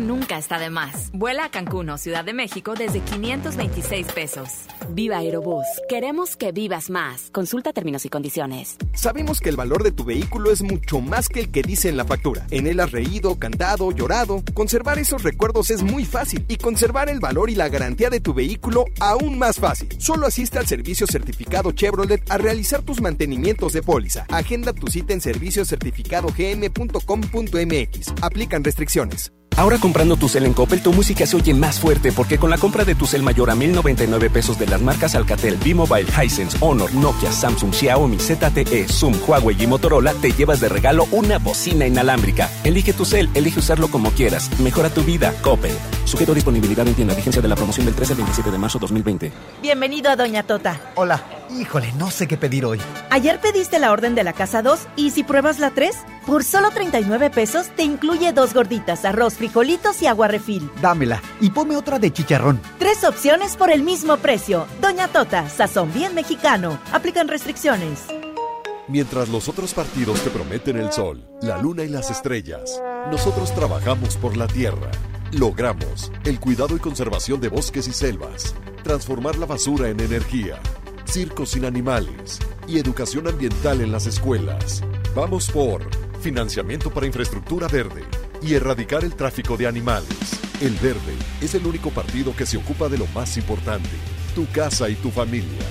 Nunca está de más. Vuela a Cancún Ciudad de México desde 526 pesos. Viva Aerobús. Queremos que vivas más. Consulta términos y condiciones. Sabemos que el valor de tu vehículo es mucho más que el que dice en la factura. En él has reído, cantado, llorado. Conservar esos recuerdos es muy fácil y conservar el valor y la garantía de tu vehículo aún más fácil. Solo asiste al servicio certificado Chevrolet a realizar tus mantenimientos de póliza. Agenda tu cita en serviciocertificadogm.com.mx. Aplican restricciones. Ahora comprando tu cel en Coppel, tu música se oye más fuerte porque con la compra de tu cel mayor a 1099 pesos de las marcas Alcatel, B-Mobile, Hisense, Honor, Nokia, Samsung, Xiaomi, ZTE, Zoom, Huawei y Motorola, te llevas de regalo una bocina inalámbrica. Elige tu cel, elige usarlo como quieras. Mejora tu vida, Coppel. Sujeto a disponibilidad en tienda. Vigencia de la promoción del 13 al 27 de marzo 2020. Bienvenido a Doña Tota. Hola. Híjole, no sé qué pedir hoy. Ayer pediste la orden de la casa 2 y si pruebas la 3, por solo 39 pesos te incluye dos gorditas, arroz, frijolitos y agua refil. Dámela y ponme otra de chicharrón. Tres opciones por el mismo precio. Doña Tota, sazón bien mexicano. Aplican restricciones. Mientras los otros partidos te prometen el sol, la luna y las estrellas, nosotros trabajamos por la tierra. Logramos el cuidado y conservación de bosques y selvas, transformar la basura en energía, circos sin animales y educación ambiental en las escuelas. Vamos por financiamiento para infraestructura verde y erradicar el tráfico de animales. El Verde es el único partido que se ocupa de lo más importante, tu casa y tu familia.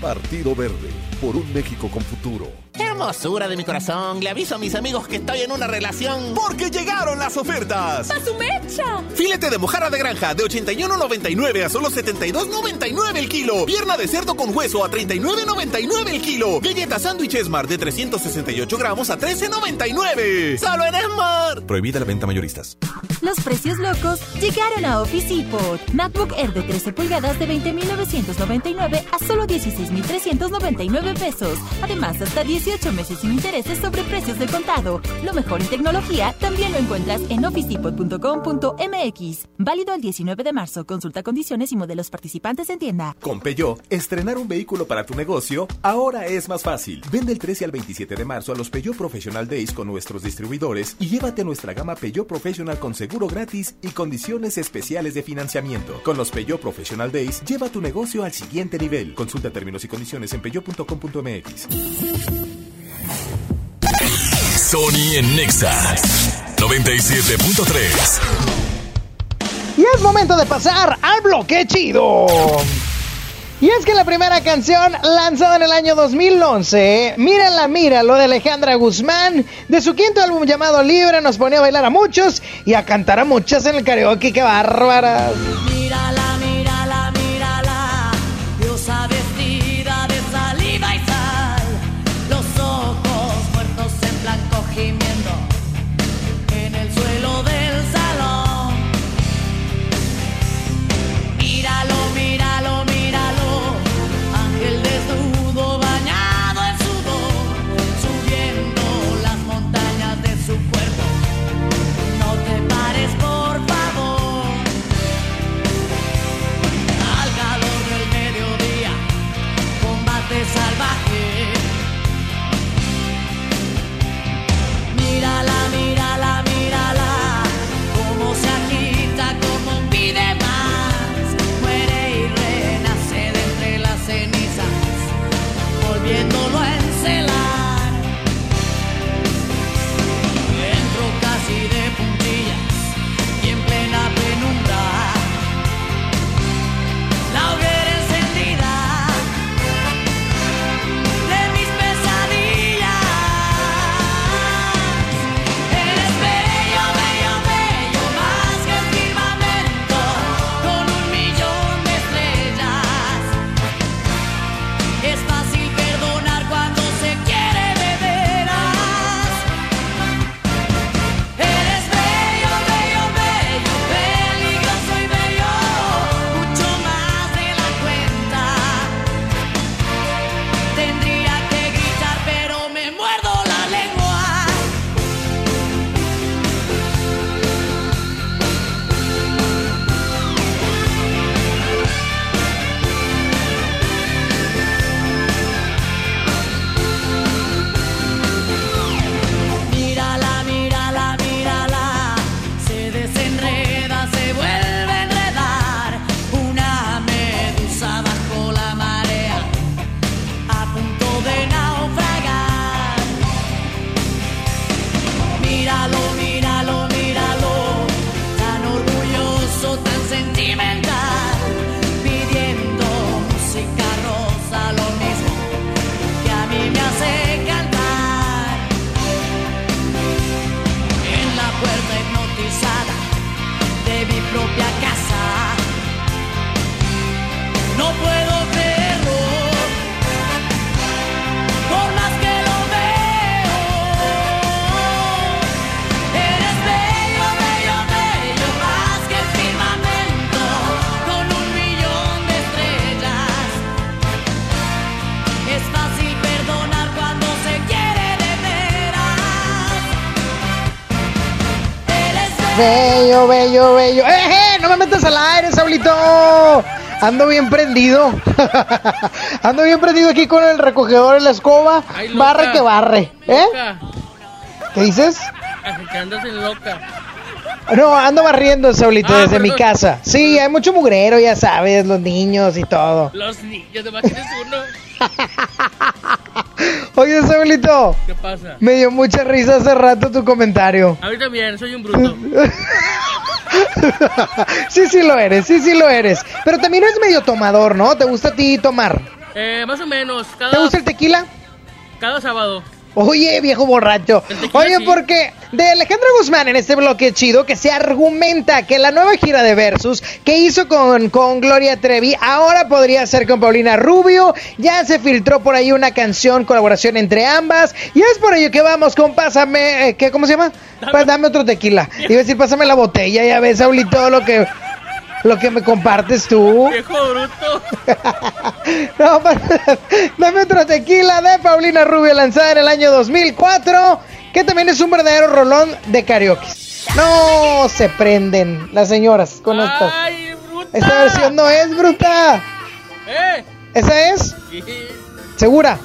Partido Verde, por un México con futuro. Hermosura de mi corazón, le aviso a mis amigos que estoy en una relación. Porque llegaron las ofertas. ¡A su mecha! Filete de mojarra de granja de 81.99 a solo 72.99 el kilo. Pierna de cerdo con hueso a 39.99 el kilo. Galleta sándwich Esmar de 368 gramos a 13.99. ¡Solo en Esmar! Prohibida la venta mayoristas. Los precios locos llegaron a Office Depot. MacBook Air de 13 pulgadas de 20.999 a solo 16.399 pesos. Además, hasta 18 meses sin intereses sobre precios de contado. Lo mejor en tecnología también lo encuentras en officedepot.com.mx. Válido el 19 de marzo. Consulta condiciones y modelos participantes en tienda. Con Peugeot, estrenar un vehículo para tu negocio ahora es más fácil. Vende el 13 al 27 de marzo a los Peugeot Professional Days con nuestros distribuidores y llévate nuestra gama Peugeot Professional con seguro gratis y condiciones especiales de financiamiento. Con los Peugeot Professional Days, lleva tu negocio al siguiente nivel. Consulta términos y condiciones en peugeot.com.mx. Sony en Nexa 97.3. Y es momento de pasar al bloque chido. Y es que la primera canción lanzada en el año 2011, Mírala, míralo de Alejandra Guzmán, de su quinto álbum llamado Libre, nos ponía a bailar a muchos y a cantar a muchas en el karaoke, qué bárbaras. Mírala, Bello, bello, bello. ¡Eh, eh! No me metas al aire, Saulito. Ando bien prendido. Ando bien prendido aquí con el recogedor en la escoba. Ay, barre que barre. ¿Eh? Loca. ¿Qué dices? Que andas en loca. No, ando barriendo, Saulito, Ah, desde mi casa. Sí, hay mucho mugrero, ya sabes, los niños y todo. Los niños, de tienes uno. Oye, Saulito, ¿Qué pasa? me dio mucha risa hace rato tu comentario. A mí también, soy un bruto. sí, sí lo eres, sí, sí lo eres. Pero también eres medio tomador, ¿no? ¿Te gusta a ti tomar? Eh, más o menos, cada, ¿Te gusta el tequila? cada sábado. Oye, viejo borracho. Oye, porque de Alejandro Guzmán en este bloque chido que se argumenta que la nueva gira de Versus que hizo con, con Gloria Trevi ahora podría ser con Paulina Rubio. Ya se filtró por ahí una canción, colaboración entre ambas. Y es por ello que vamos con Pásame, eh, ¿qué, ¿cómo se llama? Dame otro tequila. Iba a decir, pásame la botella, ya ves, Sauli, todo lo que, lo que me compartes tú. Viejo bruto. No, pa- dame otro tequila de Paulina Rubio lanzada en el año 2004, que también es un verdadero rolón de karaoke. No se prenden las señoras con estas. ¡Ay, bruta! Esta versión no es bruta. ¡Eh! ¿Esa es? ¿Segura?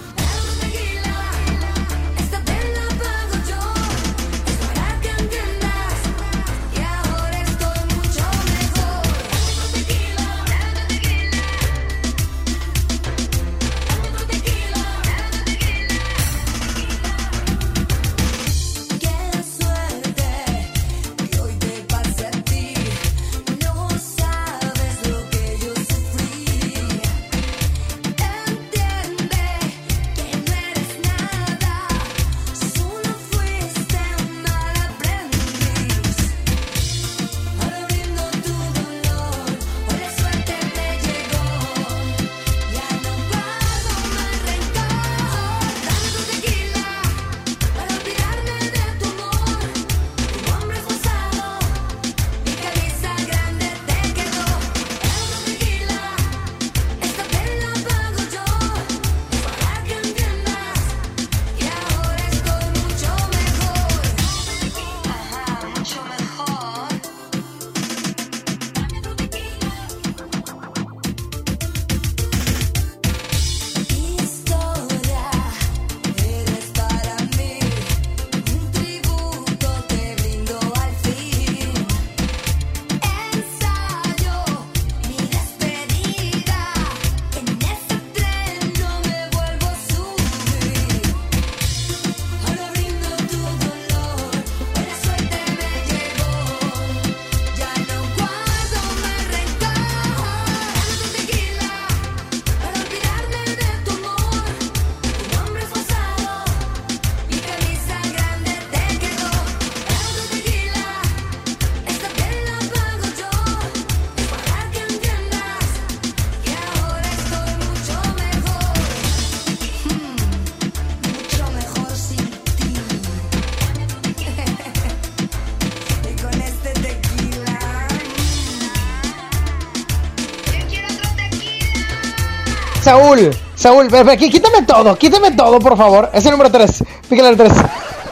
Saúl, Saúl, ve, ve, aquí, quítame todo, quítame todo, por favor. Es el número 3. Pícale al 3.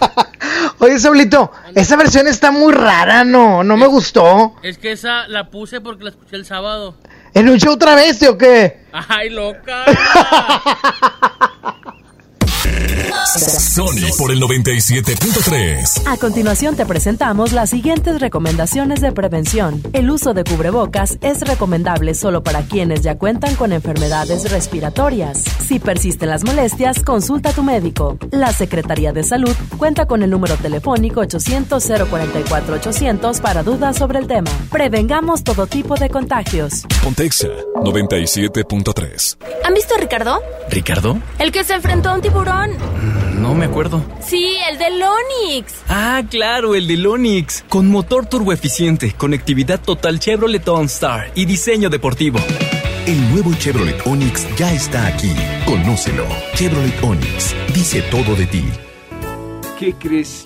Oye, Saulito, esa versión está muy rara, ¿no? No me gustó. Es que esa la puse porque la escuché el sábado. ¿En un show otra vez, o qué? ¡Ay, loca! Sony por el 97.3. A continuación te presentamos las siguientes recomendaciones de prevención. El uso de cubrebocas es recomendable solo para quienes ya cuentan con enfermedades respiratorias. Si persisten las molestias, consulta a tu médico. La Secretaría de Salud cuenta con el número telefónico 800-044-800 para dudas sobre el tema. Prevengamos todo tipo de contagios. Pontexa 97.3. ¿Han visto a Ricardo? ¿Ricardo? El que se enfrentó a un tiburón. No me acuerdo. Sí, el del Onix. Ah, claro, el del Onix. Con motor turboeficiente, conectividad total Chevrolet OnStar y diseño deportivo. El nuevo Chevrolet Onix ya está aquí. Conócelo. Chevrolet Onix. Dice todo de ti. ¿Qué crees?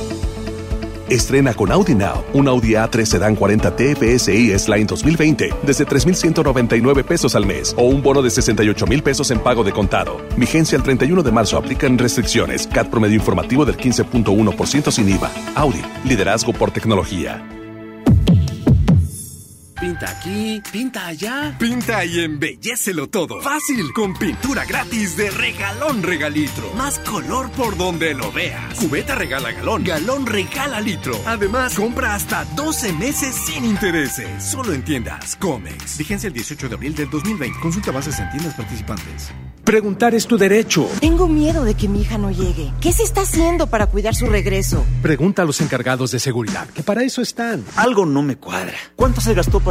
Estrena con Audi Now un Audi A3 Sedan 40 TFSI S-Line 2020 desde 3,199 pesos al mes o un bono de 68 mil pesos en pago de contado. Vigencia el 31 de marzo. Aplican restricciones. CAT promedio informativo del 15.1% sin IVA. Audi. Liderazgo por tecnología. Pinta aquí, pinta allá. Pinta y embellecelo todo. Fácil, con pintura gratis de regalón regalitro. Más color por donde lo veas. Cubeta regala galón, galón regala litro. Además, compra hasta 12 meses sin intereses. Solo en tiendas Comex. Vigencia el 18 de abril del 2020. Consulta bases en tiendas participantes. Preguntar es tu derecho. Tengo miedo de que mi hija no llegue. ¿Qué se está haciendo para cuidar su regreso? Pregunta a los encargados de seguridad, que para eso están. Algo no me cuadra. ¿Cuánto se gastó para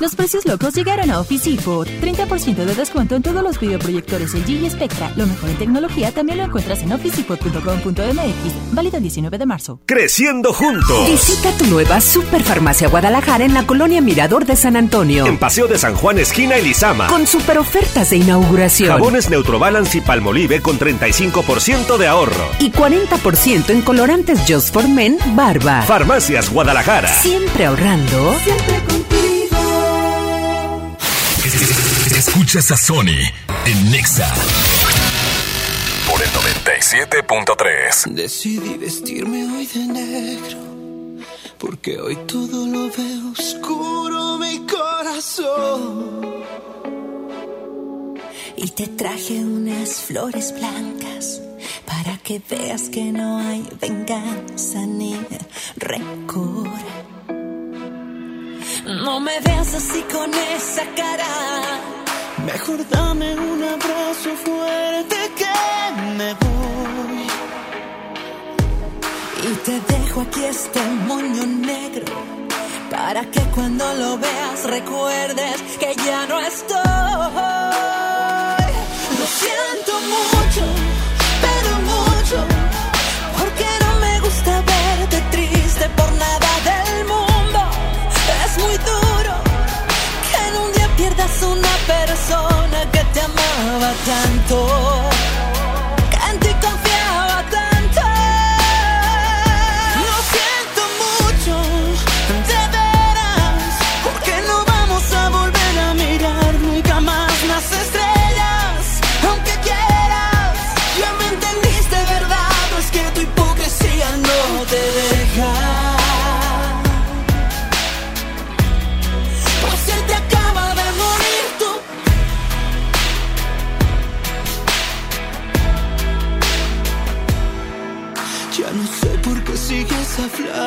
Los precios locos llegaron a Office Depot. 30% de descuento en todos los videoproyectores LG y Spectra. Lo mejor en tecnología también lo encuentras en officedepot.com.mx. Válido el 19 de marzo. Creciendo juntos. Visita tu nueva Superfarmacia Guadalajara en la colonia Mirador de San Antonio. En Paseo de San Juan, esquina Elizama. Con super ofertas de inauguración. Jabones Neutrobalance y Palmolive con 35% de ahorro. Y 40% en colorantes Just for Men, Barba. Farmacias Guadalajara. Siempre ahorrando. Siempre contigo. Escuchas a Sony en Nexa por el 97.3. Decidí vestirme hoy de negro porque hoy todo lo veo oscuro mi corazón. Y te traje unas flores blancas para que veas que no hay venganza ni rencor. No me veas así con esa cara. Mejor dame un abrazo fuerte que me voy. Y te dejo aquí este moño negro para que cuando lo veas recuerdes que ya no estoy. Lo siento mucho,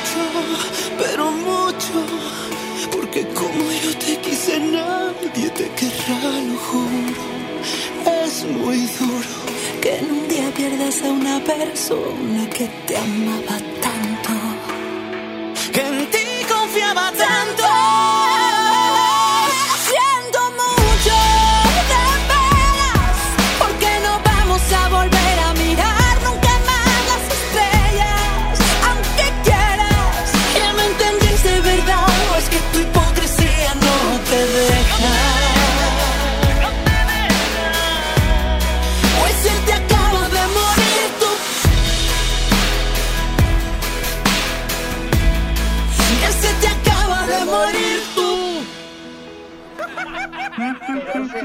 Mucho, pero mucho. Porque como yo te quise, nadie te querrá, lo juro. Es muy duro que en un día pierdas a una persona que te amaba tanto. Que en ti confiaba tanto.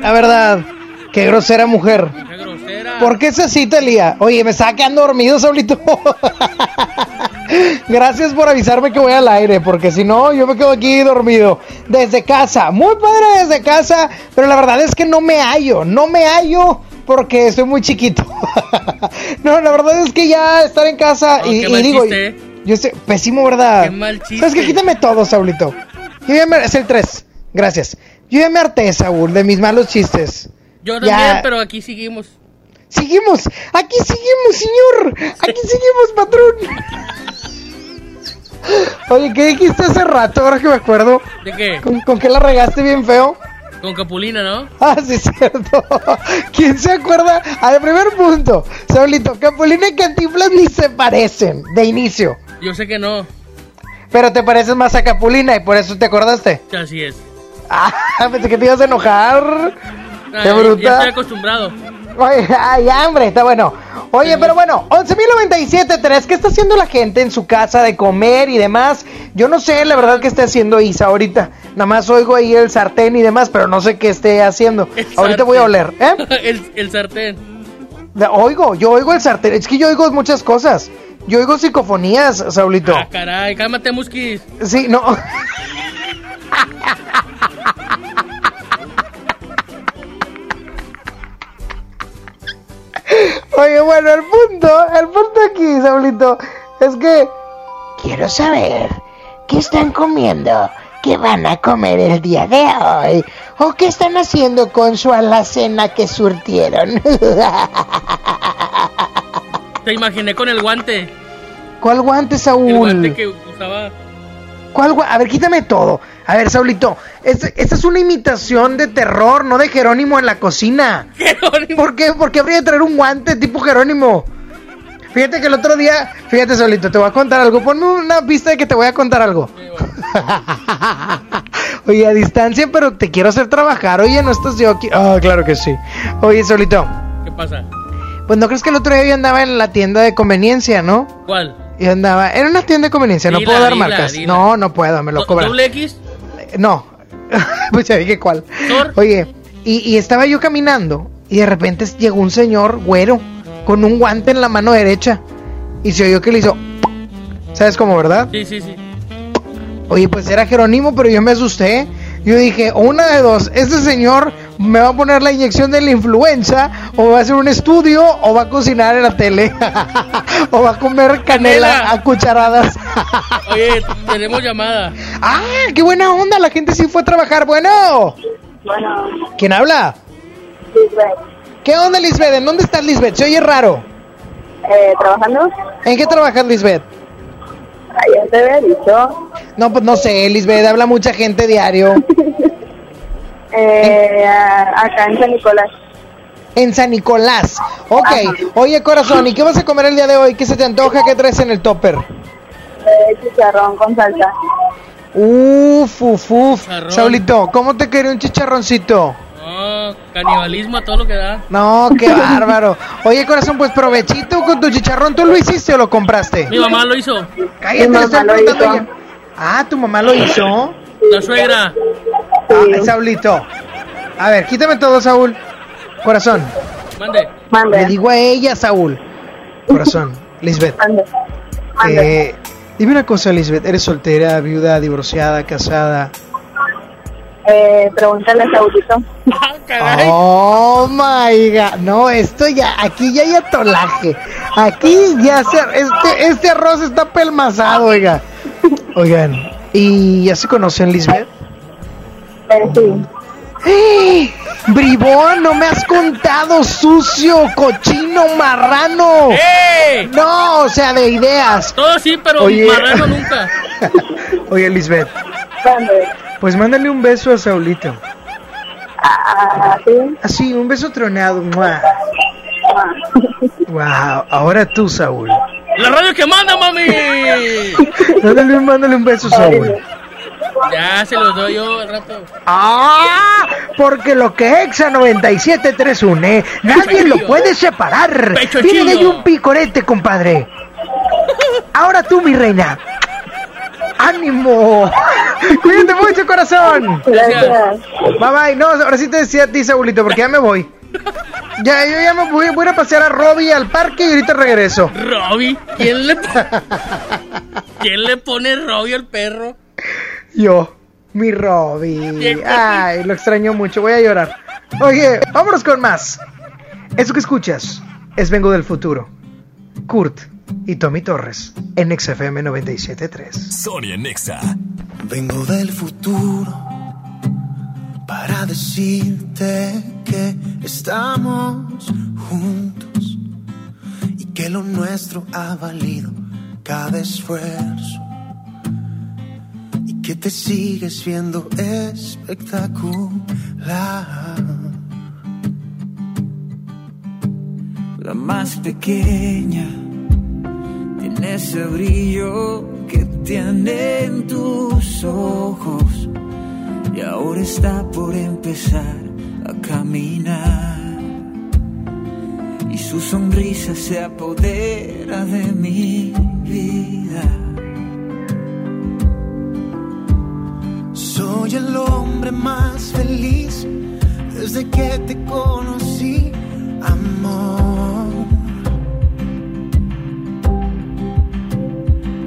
La verdad, qué grosera mujer. Qué grosera. ¿Por qué es así, Talía? Oye, me estaba quedando dormido, Saulito. Gracias por avisarme que voy al aire, porque si no, yo me quedo aquí dormido. Desde casa, muy padre desde casa, pero la verdad es que no me hallo, no me hallo porque estoy muy chiquito. no, la verdad es que ya estar en casa y, qué y mal digo, chiste, yo estoy pésimo, ¿verdad? Qué mal chiste. ¿Sabes qué? Quítame todo, Saulito. Me, es el 3, gracias. Yo ya me harté, Saúl, de mis malos chistes. Yo Ya. también, pero aquí seguimos. Seguimos, aquí seguimos, señor. Aquí seguimos, patrón. Oye, ¿qué dijiste hace rato? Ahora que me acuerdo. ¿De qué? ¿Con, con qué la regaste bien feo? Con Capulina, ¿no? Ah, sí, cierto. ¿Quién se acuerda? Al primer punto, Saulito, Capulina y Cantinflas ni se parecen de inicio. Yo sé que no. Pero te pareces más a Capulina y por eso te acordaste. Así es. Ah, pensé que te ibas a enojar. Ah, Qué ya- bruta. Ya estoy acostumbrado. Oye, ay, hambre, está bueno. Oye, pero bueno, 11.097.3, ¿qué está haciendo la gente en su casa de comer y demás? Yo no sé, la verdad, qué esté haciendo Isa ahorita. Nada más oigo ahí el sartén y demás, pero no sé qué esté haciendo. ahorita voy a oler, ¿eh? el, el sartén. Oigo, yo oigo el sartén. Es que yo oigo muchas cosas. Yo oigo psicofonías, Saulito. Ah, caray, cálmate, Muskis. Sí, no. Oye, bueno, el punto, el punto aquí, Saulito, es que quiero saber qué están comiendo, qué van a comer el día de hoy, o qué están haciendo con su alacena que surtieron. Te imaginé con el guante. ¿Cuál guante, Saúl? El guante que usaba. ¿Cuál gua- A ver, quítame todo. A ver, Saulito, es- esta es una imitación de terror, no de Jerónimo en la cocina. ¿Jerónimo? ¿Por qué? ¿Por qué habría de traer un guante tipo Jerónimo? Fíjate que el otro día, fíjate, Saulito, te voy a contar algo. Ponme una pista de que te voy a contar algo. Oye, a distancia, pero te quiero hacer trabajar. Oye, no estás yo aquí. Ah, claro que sí. Oye, Saulito, ¿Qué pasa? pues no crees que el otro día yo andaba en la tienda de conveniencia, ¿no? ¿Cuál? Y andaba, era una tienda de conveniencia, no Dila, puedo dar dila, marcas. dila. No, no puedo, me lo cobran. ¿Doble X? No, pues ya dije cuál. Oye, y, y estaba yo caminando y de repente llegó un señor güero con un guante en la mano derecha y se oyó que le hizo. ¿Sabes cómo, verdad? Sí, sí, sí. Oye, pues era Jerónimo, pero yo me asusté. Yo dije, una de dos, este señor me va a poner la inyección de la influenza, o va a hacer un estudio, o va a cocinar en la tele, o va a comer canela, a cucharadas. Oye, tenemos llamada. ¡Ah, qué buena onda! La gente sí fue a trabajar. Bueno, Bueno, ¿quién habla? ¿Qué onda, Lisbeth? ¿En dónde estás, Lisbeth? Se oye raro. eh, ¿trabajando? ¿En qué trabajas, Lisbeth? Ayer te había dicho. No, pues no sé, Lisbeth, habla mucha gente diario. Eh, acá en San Nicolás. En San Nicolás. Ok. Oye, corazón, ¿y qué vas a comer el día de hoy? ¿Qué se te antoja? ¿Qué traes en el topper? Eh, chicharrón con salsa. Uf, uf, uf. Saulito, ¿cómo te quería un chicharroncito? No, canibalismo a todo lo que da. No, qué bárbaro. Oye, corazón, pues provechito con tu chicharrón. ¿Tú lo hiciste o lo compraste? Mi mamá lo hizo. Cállate, le estoy preguntando ya. Ah, tu mamá lo hizo. La suegra. Ah, Saulito. A ver, quítame todo, Saúl. Corazón. Mande. Le digo a ella, Saúl. Corazón. Lisbeth. Eh, dime una cosa, Lisbeth. ¿Eres soltera, viuda, divorciada, casada? Eh, pregúntale a Saulito. Oh my god. No, esto ya, aquí ya hay atolaje. Aquí ya se, este, este arroz está pelmazado, oiga. Oigan, ¿y ya se conocen, Lisbeth? ¡Eh! Bribón, no me has contado, sucio, cochino, marrano. ¡Ey! No, o sea, de ideas. Todo sí, pero Oye. marrano nunca. Oye, Lisbeth, pues mándale un beso a Saulito. Así, un beso tronado. ¡mua! Wow, ahora tú, Saúl. La radio que manda, mami. Mándale, mándale un beso, Saúl. Ya se los doy yo al rato. ¡Ah! Porque lo que Exa 97.3 une, nadie lo puede separar. Pecho Tiene de ahí chillo. un picorete, compadre. Ahora tú, mi reina. ¡Ánimo! Cuídate mucho, corazón. Gracias. Bye bye. No, ahora sí te decía a ti, Saulito, porque ya me voy. Ya, yo ya me voy, voy a pasear a Robbie al parque y ahorita regreso. Robbie, ¿quién le, ¿quién le pone Robbie al perro? Yo, mi Robbie. Ay, lo extraño mucho, voy a llorar. Oye, vámonos con más. Eso que escuchas es Vengo del Futuro. Kurt y Tommy Torres en XFM 97.3. Sonia Nexa. Vengo del futuro para decirte que estamos juntos y que lo nuestro ha valido cada esfuerzo que te sigues viendo espectacular. La más pequeña tiene ese brillo que tienen tus ojos y ahora está por empezar a caminar y su sonrisa se apodera de mi vida. Soy el hombre más feliz desde que te conocí, amor.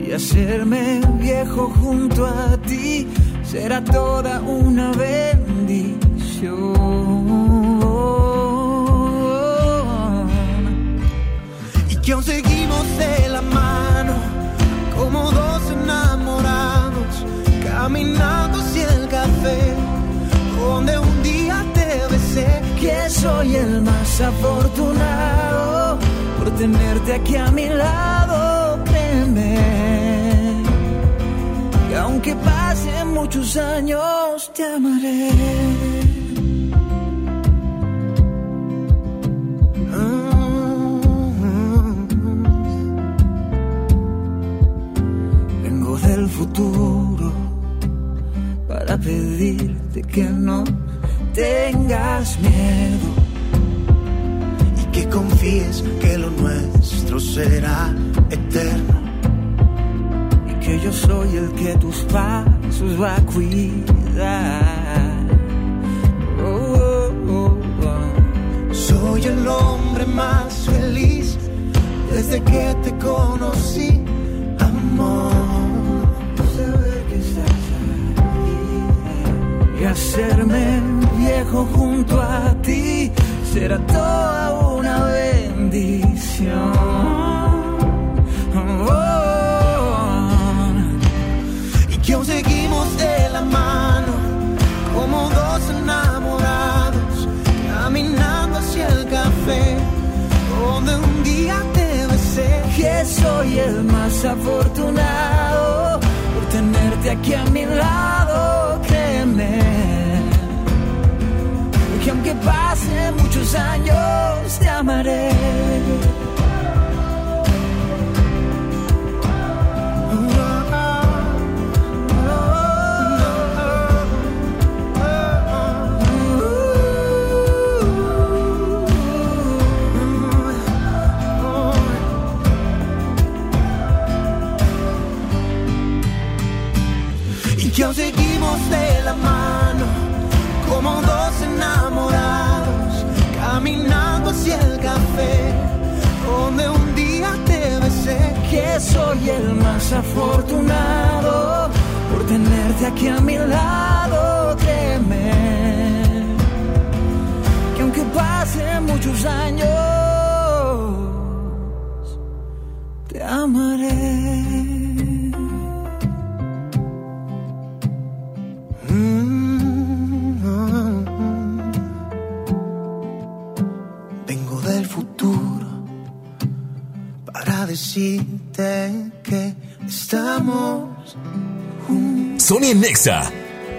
Y hacerme viejo junto a ti será toda una bendición. Y que aún seguimos de la mano como dos enamorados caminando donde un día te besé. Que soy el más afortunado por tenerte aquí a mi lado, créeme. Y aunque pasen muchos años, te amaré.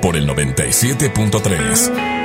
Por el 97.3.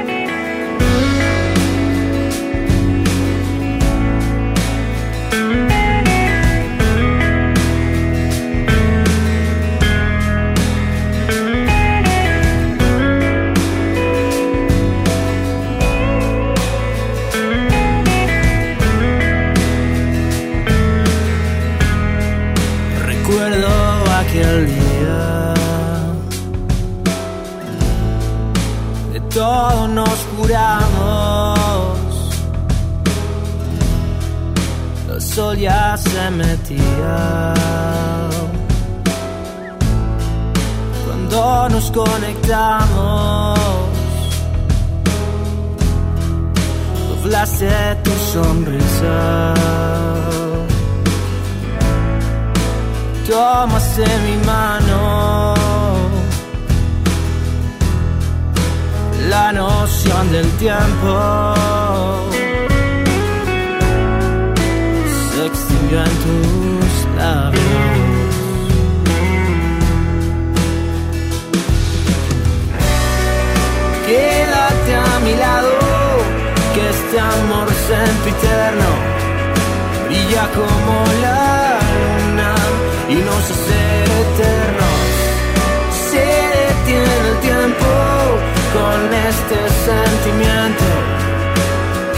este sentimiento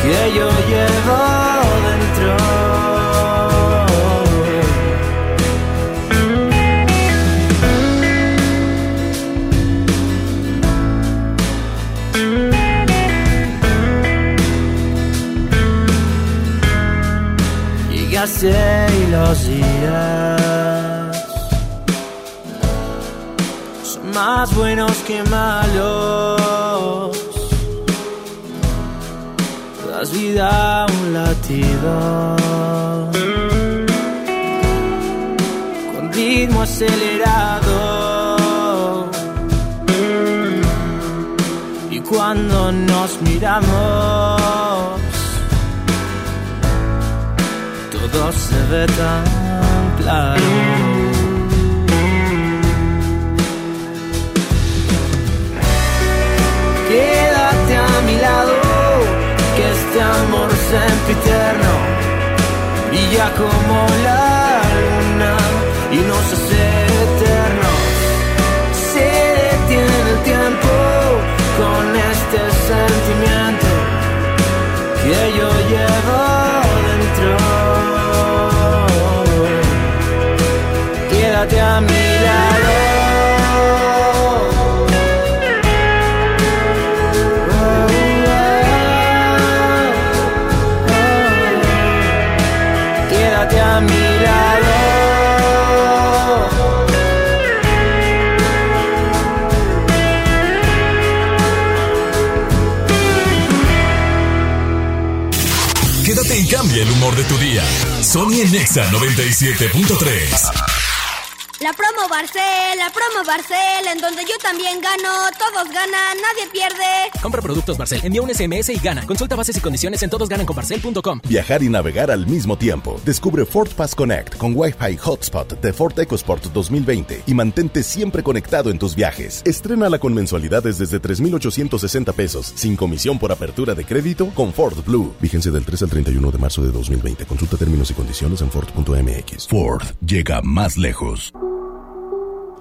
que yo llevo dentro. Y los días son más buenos que malos. Un latido con ritmo acelerado. Y cuando nos miramos, todo se ve tan claro. Quédate a mi lado, sempiterno brilla como la luna y nos hace eternos. Se detiene el tiempo con este sentimiento que yo llevo dentro. Quédate a mi Sony en Nexa 97.3. La promo Barcel, la promo Barcel, en donde yo también gano, todos ganan, nadie pierde. Compra productos Barcel, envía un SMS y gana. Consulta bases y condiciones en todosgananconbarcel.com. Viajar y navegar al mismo tiempo. Descubre Ford Pass Connect con Wi-Fi Hotspot de Ford EcoSport 2020 y mantente siempre conectado en tus viajes. Estrénala con mensualidades desde 3,860 pesos, sin comisión por apertura de crédito con Ford Blue. Vigencia del 3 al 31 de marzo de 2020. Consulta términos y condiciones en Ford.mx. Ford llega más lejos.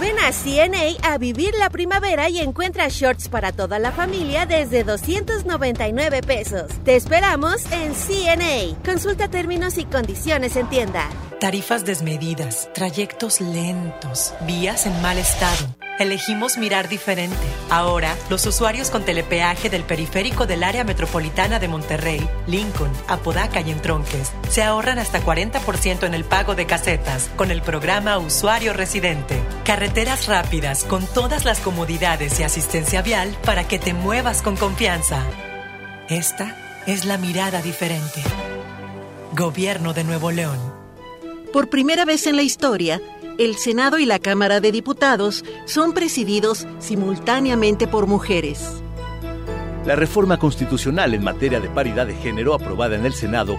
Ven a CNA a vivir la primavera y encuentra shorts para toda la familia desde 299 pesos. Te esperamos en CNA. Consulta términos y condiciones en tienda. Tarifas desmedidas, trayectos lentos, vías en mal estado. Elegimos mirar diferente. Ahora, los usuarios con telepeaje del periférico del área metropolitana de Monterrey, Lincoln, Apodaca y Entronques se ahorran hasta 40% en el pago de casetas con el programa Usuario Residente. Carreteras rápidas con todas las comodidades y asistencia vial para que te muevas con confianza. Esta es la mirada diferente. Gobierno de Nuevo León. Por primera vez en la historia, el Senado y la Cámara de Diputados son presididos simultáneamente por mujeres. La reforma constitucional en materia de paridad de género aprobada en el Senado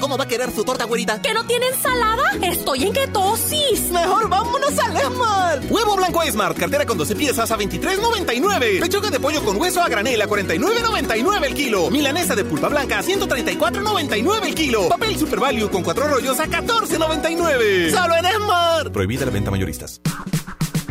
¿Cómo va a querer su torta, güerita? ¿Que no tiene ensalada? Estoy en ketosis. Mejor vámonos al Esmar. Huevo blanco Smart, cartera con 12 piezas a 23.99. Pechuga de pollo con hueso a granel a 49.99 el kilo. Milanesa de pulpa blanca a 134.99 el kilo. Papel Super Value con cuatro rollos a 14.99. Solo en Esmar. Prohibida la venta mayoristas.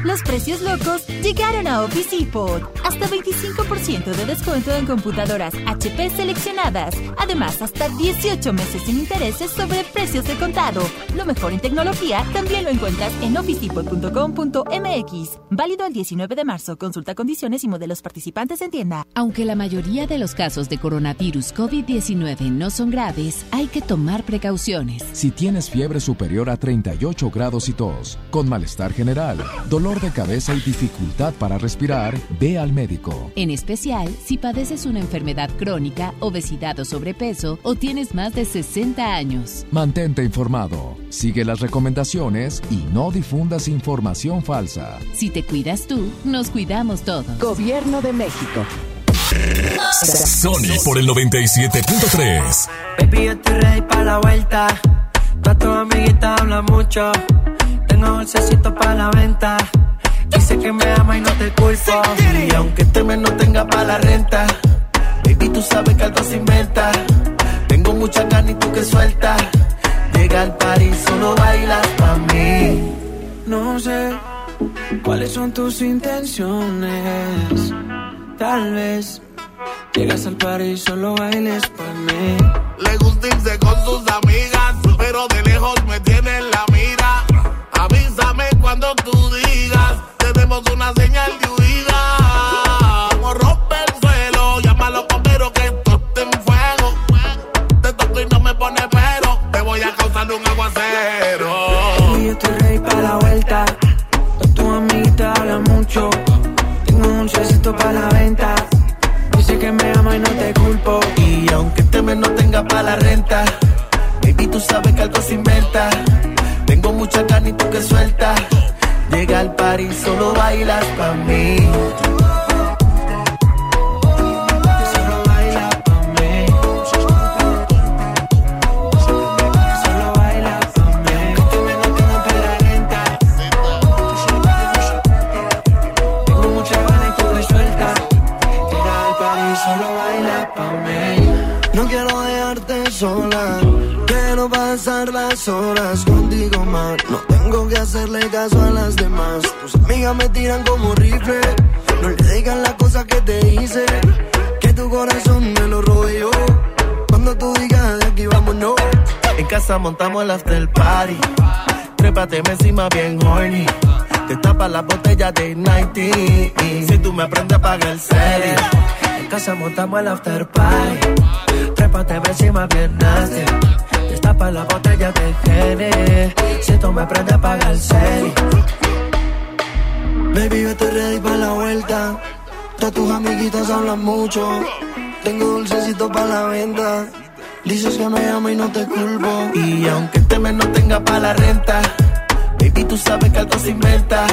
Los precios locos llegaron a Office Depot. Hasta 25% de descuento en computadoras HP seleccionadas. Además, hasta 18 meses sin intereses sobre precios de contado. Lo mejor en tecnología también lo encuentras en officedepot.com.mx. Válido el 19 de marzo. Consulta condiciones y modelos participantes en tienda. Aunque la mayoría de los casos de coronavirus COVID-19 no son graves, hay que tomar precauciones. Si tienes fiebre superior a 38 grados y tos, con malestar general, dolor de cabeza y dificultad para respirar, ve al médico. En especial si padeces una enfermedad crónica, obesidad o sobrepeso o tienes más de 60 años. Mantente informado, sigue las recomendaciones y no difundas información falsa. Si te cuidas tú, nos cuidamos todos. Gobierno de México. Sony por el 97.3. Baby, yo estoy ready para la vuelta. Todas tus amiguitas hablan mucho. Tengo bolsecito para la venta. Dice que me ama y no te culpo. Y aunque este mes no tenga para la renta, baby, tú sabes que algo se inventa. Tengo mucha ganas y tú que sueltas. Llega al París, solo bailas para mí. No sé cuáles son tus intenciones. Tal vez llegas al París, solo bailes para mí. Le gusta irse con sus amigas, pero de lejos me tiene en la mira. Avísame cuando tú digas, tenemos una señal de huida. Como rompe el suelo, llama a los bomberos que esto en fuego. Te toco y no me pone pero, te voy a causar un aguacero. Baby, yo estoy ready para la vuelta. Todas tus amiguitas hablan mucho. Tengo un dulcecito para la venta. Dice que me ama y no te culpo. Y aunque este mes no tenga para la renta, baby, tú sabes que algo se inventa. Tengo mucha ganas y tú que sueltas. Llega al París, solo bailas pa' mí. Solo baila pa' mí. Solo baila pa' mí. Este mes no tenga para la renta. Tengo mucha ganas y tú que sueltas. Llega al París, solo baila pa' mí. No quiero dejarte sola. Quiero pasar las horas No tengo que hacerle caso a las demás. Tus amigas me tiran como rifle. No le digan las cosas que te hice. Que tu corazón me lo robe yo. Cuando tú digas de aquí vámonos. En casa montamos el after party. Trépate encima bien horny. Te tapa la botella de 90. Si tú me aprendes a pagar el serie. En casa montamos el after party. Trépate encima bien nasty. Destapa la botella de Gene. Si tú me prendes a pagar el serie. Baby, yo estoy ready para la vuelta. Todas tus amiguitas hablan mucho. Tengo dulcecito para la venta. Dices que me amo y no te culpo. Y aunque este mes no tenga para la renta, baby, tú sabes que algo se inventa.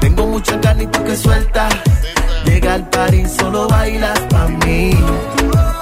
Tengo mucha ganas y tú que sueltas. Llega al París, solo bailas pa' mí. Y solo baila pa' mí.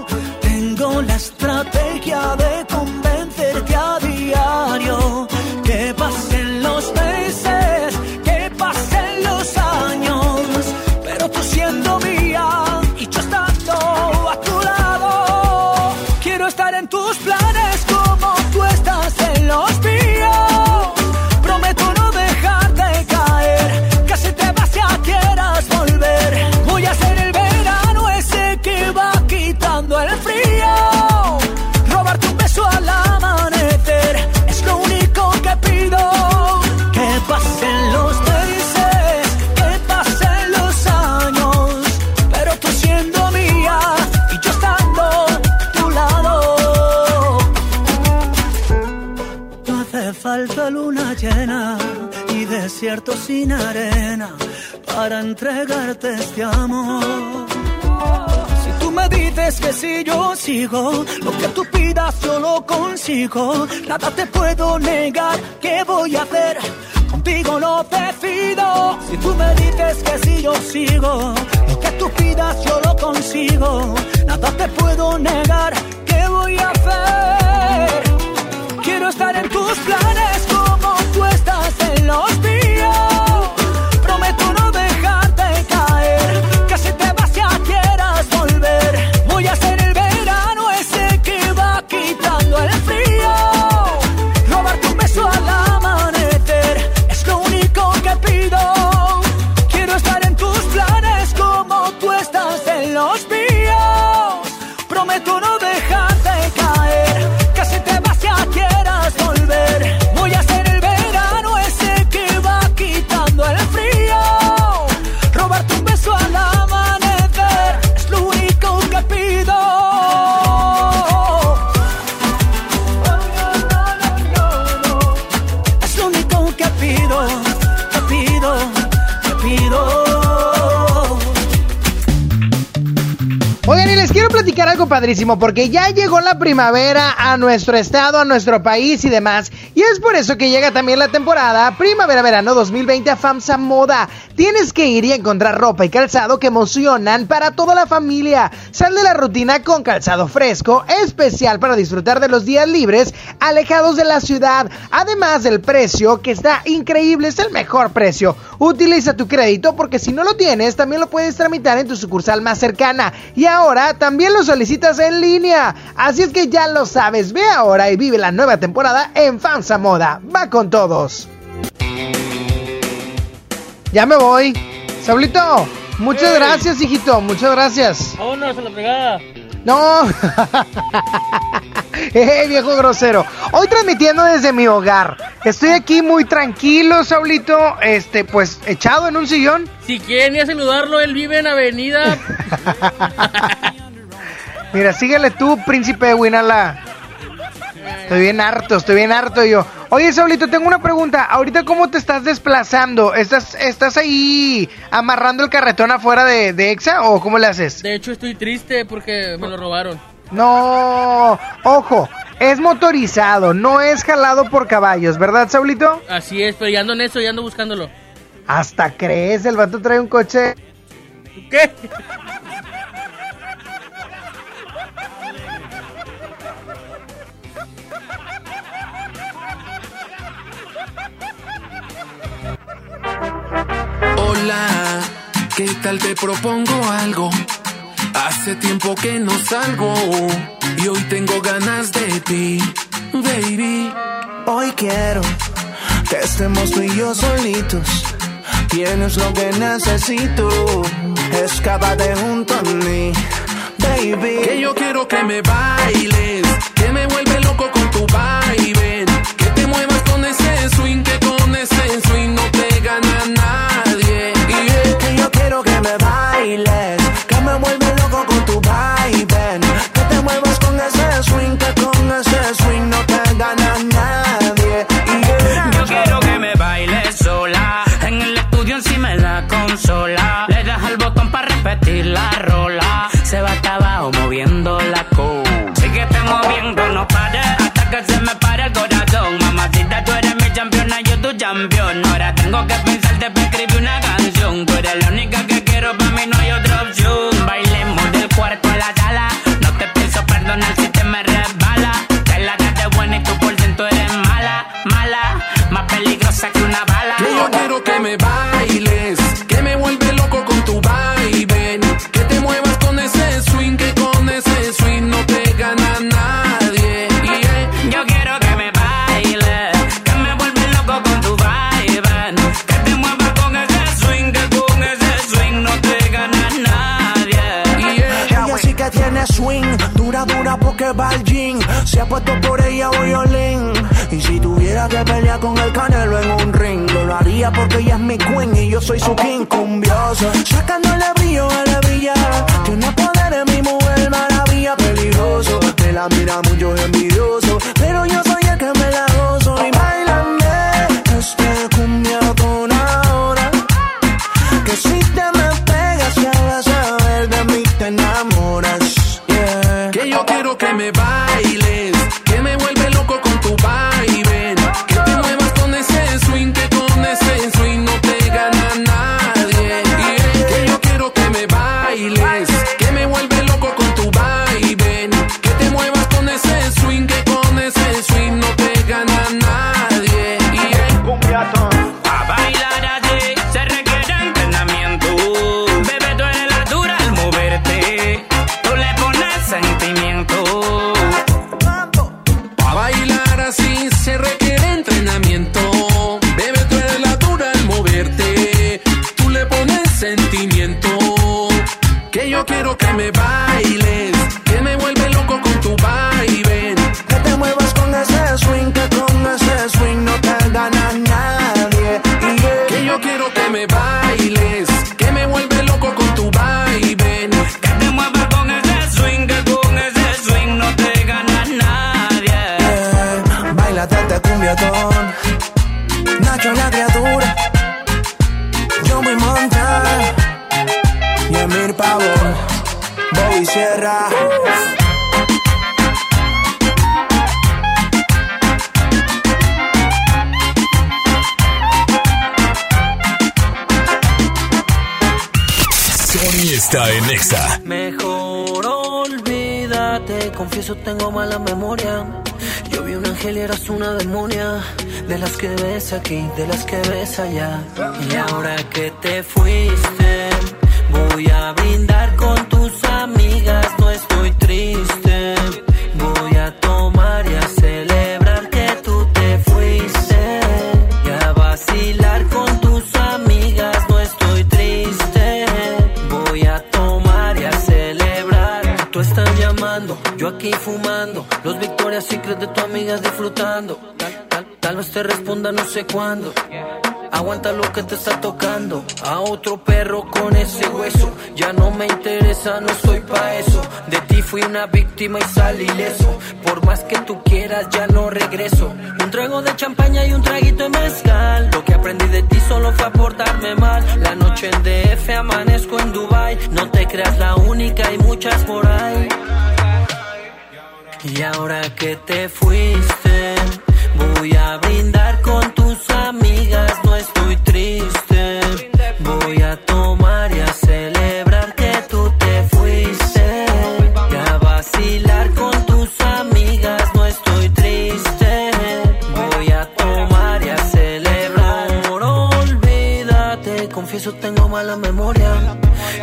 Arena para entregarte este amor. Si tú me dices que si yo sigo, lo que tú pidas yo lo consigo. Nada te puedo negar, ¿qué voy a hacer? Contigo no decido. Si tú me dices que si yo sigo, lo que tú pidas yo lo consigo. Nada te puedo negar, ¿qué voy a hacer? Quiero estar en tus planes padrísimo, porque ya llegó la primavera a nuestro estado, a nuestro país y demás. Y es por eso que llega también la temporada Primavera-Verano 2020 a FAMSA Moda. Tienes que ir y encontrar ropa y calzado que emocionan para toda la familia. Sal de la rutina con calzado fresco, especial para disfrutar de los días libres, alejados de la ciudad. Además del precio, que está increíble, es el mejor precio. Utiliza tu crédito porque si no lo tienes, también lo puedes tramitar en tu sucursal más cercana. Y ahora también lo solicitas en línea. Así es que ya lo sabes, ve ahora y vive la nueva temporada en FAMSA Moda. Va con todos. Ya me voy. Saulito, muchas gracias, hijito. Muchas gracias. Vámonos a la fregada. No. Eh, viejo grosero. Hoy transmitiendo desde mi hogar. Estoy aquí muy tranquilo, Saulito. Este, pues echado en un sillón. Si quieren ir a saludarlo, él vive en Avenida. Mira, síguele tú, príncipe de Winala. Estoy bien harto, estoy bien harto yo. Oye, Saulito, tengo una pregunta. Ahorita, ¿cómo te estás desplazando? ¿Estás, estás ahí amarrando el carretón afuera de, de Exa o cómo le haces? De hecho, estoy triste porque me lo robaron. No, ojo, es motorizado, no es jalado por caballos, ¿verdad, Saulito? Así es, pero ya ando en eso, ya ando buscándolo. Hasta crees, el vato trae un coche. ¿Qué? Hola, ¿qué tal te propongo algo? Hace tiempo que no salgo y hoy tengo ganas de ti, baby. Hoy quiero que estemos tú y yo solitos. Tienes lo que necesito. Escápate junto a mí, baby. Que yo quiero que me bailes, que me vuelve loco con tu baile. La consola. Le das al botón para repetir la rola. Se va hasta abajo moviendo la co. Síguete moviendo, no pares. Hasta que se me pare el corazón. Mamacita, tú eres mi campeona, yo tu campeón. Ahora tengo que pensarte para escribir una canción. Tú eres la única que quiero, para mí no hay otra opción. Bailemos del cuarto a la sala. No te pienso perdonar si te me resbala. Te la de buena y tú por dentro eres mala, mala. Más peligrosa que una bala. Yo quiero que me bailes, swing, dura, dura porque va al gym. Se ha puesto por ella violín. Y si tuviera que pelear con el canelo en un ring, lo haría porque ella es mi queen y yo soy su king cumbioso. Sacándole brillo a la brilla. Tiene poder en mi mujer, maravilla, peligroso. Me la mira mucho envidioso, pero una demonia, de las que ves aquí, de las que ves allá. Y ahora que te fuiste, voy a brindar no sé cuándo. Aguanta lo que te está tocando. A otro perro con ese hueso. Ya no me interesa, no soy pa' eso. De ti fui una víctima y salí ileso. Por más que tú quieras, ya no regreso. Un trago de champaña y un traguito de mezcal. Lo que aprendí de ti solo fue a portarme mal. La noche en DF amanezco en Dubai. No te creas la única, hay muchas por ahí. Y ahora que te fuiste, voy a brindar mala memoria.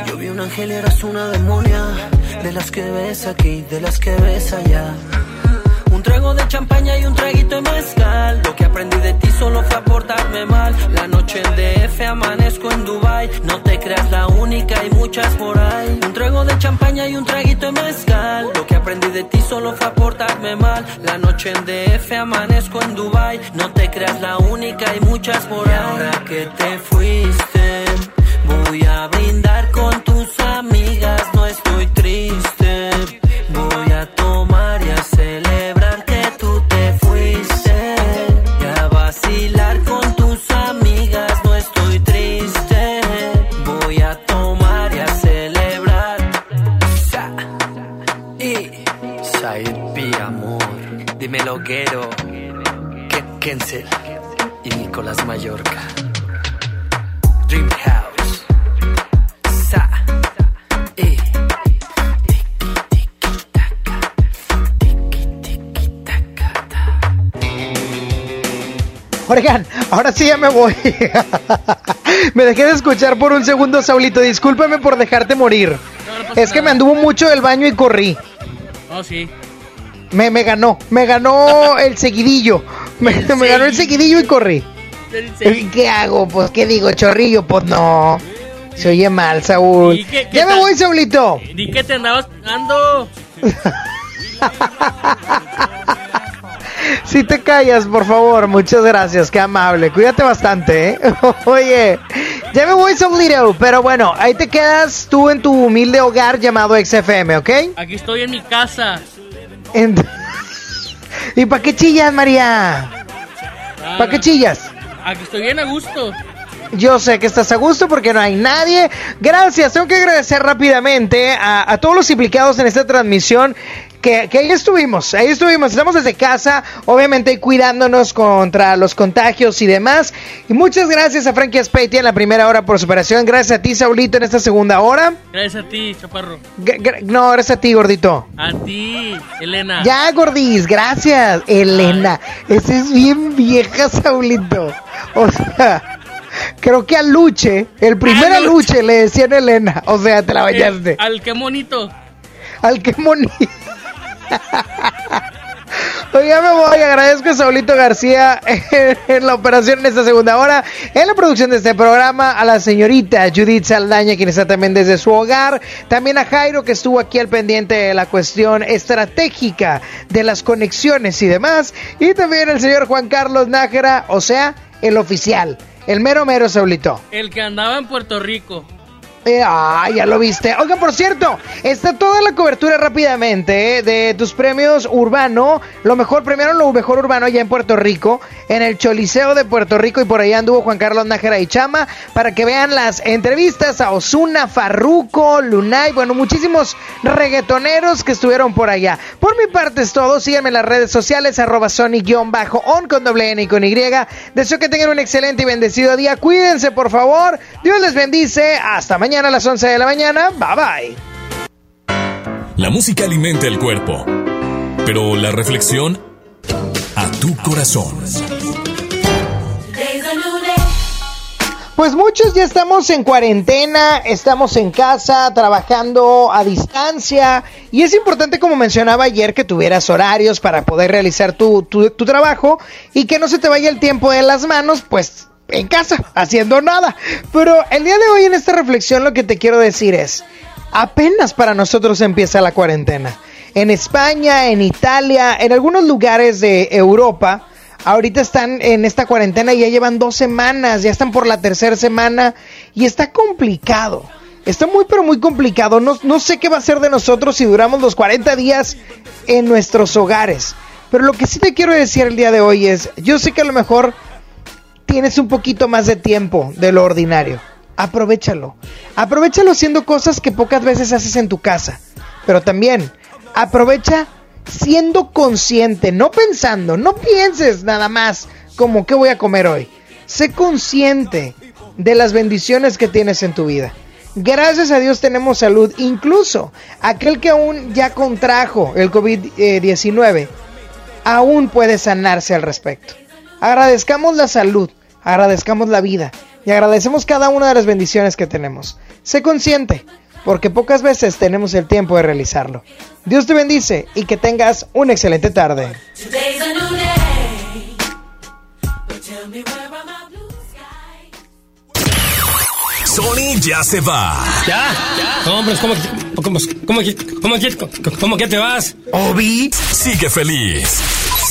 Yo vi un ángel y eras una demonia. De las que ves aquí, de las que ves allá. Un trago de champaña y un traguito de mezcal. Lo que aprendí de ti solo fue a portarme mal. La noche en DF amanezco en Dubai. No te creas la única, hay muchas por ahí. Un trago de champaña y un traguito de mezcal. Lo que aprendí de ti solo fue a portarme mal. La noche en DF amanezco en Dubai. No te creas la única, hay muchas por ahí. Ahora que te fuiste, Voy a brindar con tus amigas, no estoy triste. Voy a tomar y a celebrar que tú te fuiste. Y a vacilar con tus amigas, no estoy triste. Voy a tomar y a celebrar. Sa y Said amor. Dímelo, Guero. Kenzel y Nicolás Mayor. Oigan, ahora sí ya me voy. me dejé de escuchar por un segundo, Saulito. Discúlpame por dejarte morir. es que me anduvo mucho del baño y corrí. Oh, sí. Me, me ganó, me ganó el seguidillo. Me, me ganó el seguidillo y corrí. ¿Qué hago? Pues, ¿qué digo? ¿Chorrillo? Pues no. Se oye mal, Saúl. ¿Y qué- qué Ya me voy, Saulito. Di que te andabas ando. Si te callas, por favor, muchas gracias, qué amable. Cuídate bastante, ¿eh? Oye, ya me voy, Saulito, pero bueno, ahí te quedas tú en tu humilde hogar llamado XFM, ¿ok? Aquí estoy en mi casa. En- ¿Y para qué chillas, María? ¿Para qué chillas? Aquí estoy bien a gusto. Yo sé que estás a gusto porque no hay nadie. Gracias, tengo que agradecer rápidamente a, a todos los implicados en esta transmisión. Que, que ahí estuvimos, ahí estuvimos, estamos desde casa, obviamente cuidándonos contra los contagios y demás. Y muchas gracias a Frankie Speitia en la primera hora por su operación. Gracias a ti, Saulito, en esta segunda hora. Gracias a ti, chaparro. G- no, gracias a ti, gordito. A ti, Elena. Ya, gordis, gracias, Elena. Esa es bien vieja, Saulito. O sea, creo que a Luche, el primer a Luche le decían Elena. O sea, te la bañaste. Al qué bonito. Al que monito. Oiga, me voy. Agradezco a Saulito García en la operación en esta segunda hora, en la producción de este programa, a la señorita Judith Saldaña, quien está también desde su hogar, también a Jairo, que estuvo aquí al pendiente de la cuestión estratégica de las conexiones y demás, y también el señor Juan Carlos Nájera, o sea, el oficial, el mero mero Saulito. El que andaba en Puerto Rico. Ah, ya lo viste. Oiga, por cierto, está toda la cobertura rápidamente eh, de tus premios urbano. Lo mejor, primero lo mejor urbano allá en Puerto Rico, en el Choliseo de Puerto Rico. Y por allá anduvo Juan Carlos Nájera y Chama para que vean las entrevistas a Osuna, Farruco, Lunay. Bueno, muchísimos reggaetoneros que estuvieron por allá. Por mi parte es todo. Síganme en las redes sociales, arroba Sony-on con doble N y con Y. Deseo que tengan un excelente y bendecido día. Cuídense, por favor. Dios les bendice. Hasta mañana a las 11 de la mañana. Bye bye. La música alimenta el cuerpo, pero la reflexión a tu corazón. Pues muchos ya estamos en cuarentena, estamos en casa, trabajando a distancia y es importante, como mencionaba ayer, que tuvieras horarios para poder realizar tu, tu, tu trabajo y que no se te vaya el tiempo de las manos, pues en casa, haciendo nada. Pero el día de hoy en esta reflexión lo que te quiero decir es, apenas para nosotros empieza la cuarentena. En España, en Italia, en algunos lugares de Europa, ahorita están en esta cuarentena y ya llevan dos semanas, ya están por la tercera semana y está complicado. Está muy pero muy complicado. No, no sé qué va a ser de nosotros si duramos los 40 días en nuestros hogares. Pero lo que sí te quiero decir el día de hoy es, yo sé que a lo mejor tienes un poquito más de tiempo de lo ordinario. Aprovechalo. Aprovechalo haciendo cosas que pocas veces haces en tu casa. Pero también aprovecha siendo consciente, no pensando, no pienses nada más como qué voy a comer hoy. Sé consciente de las bendiciones que tienes en tu vida. Gracias a Dios tenemos salud, incluso aquel que aún ya contrajo el COVID-19, aún puede sanarse al respecto. Agradezcamos la salud, agradezcamos la vida y agradecemos cada una de las bendiciones que tenemos. Sé consciente, porque pocas veces tenemos el tiempo de realizarlo. Dios te bendice y que tengas una excelente tarde. Sony ya se va. ¿Ya? Hombre, ¿cómo, que- cómo, cómo, cómo, que- cómo que te vas? Obi sigue feliz.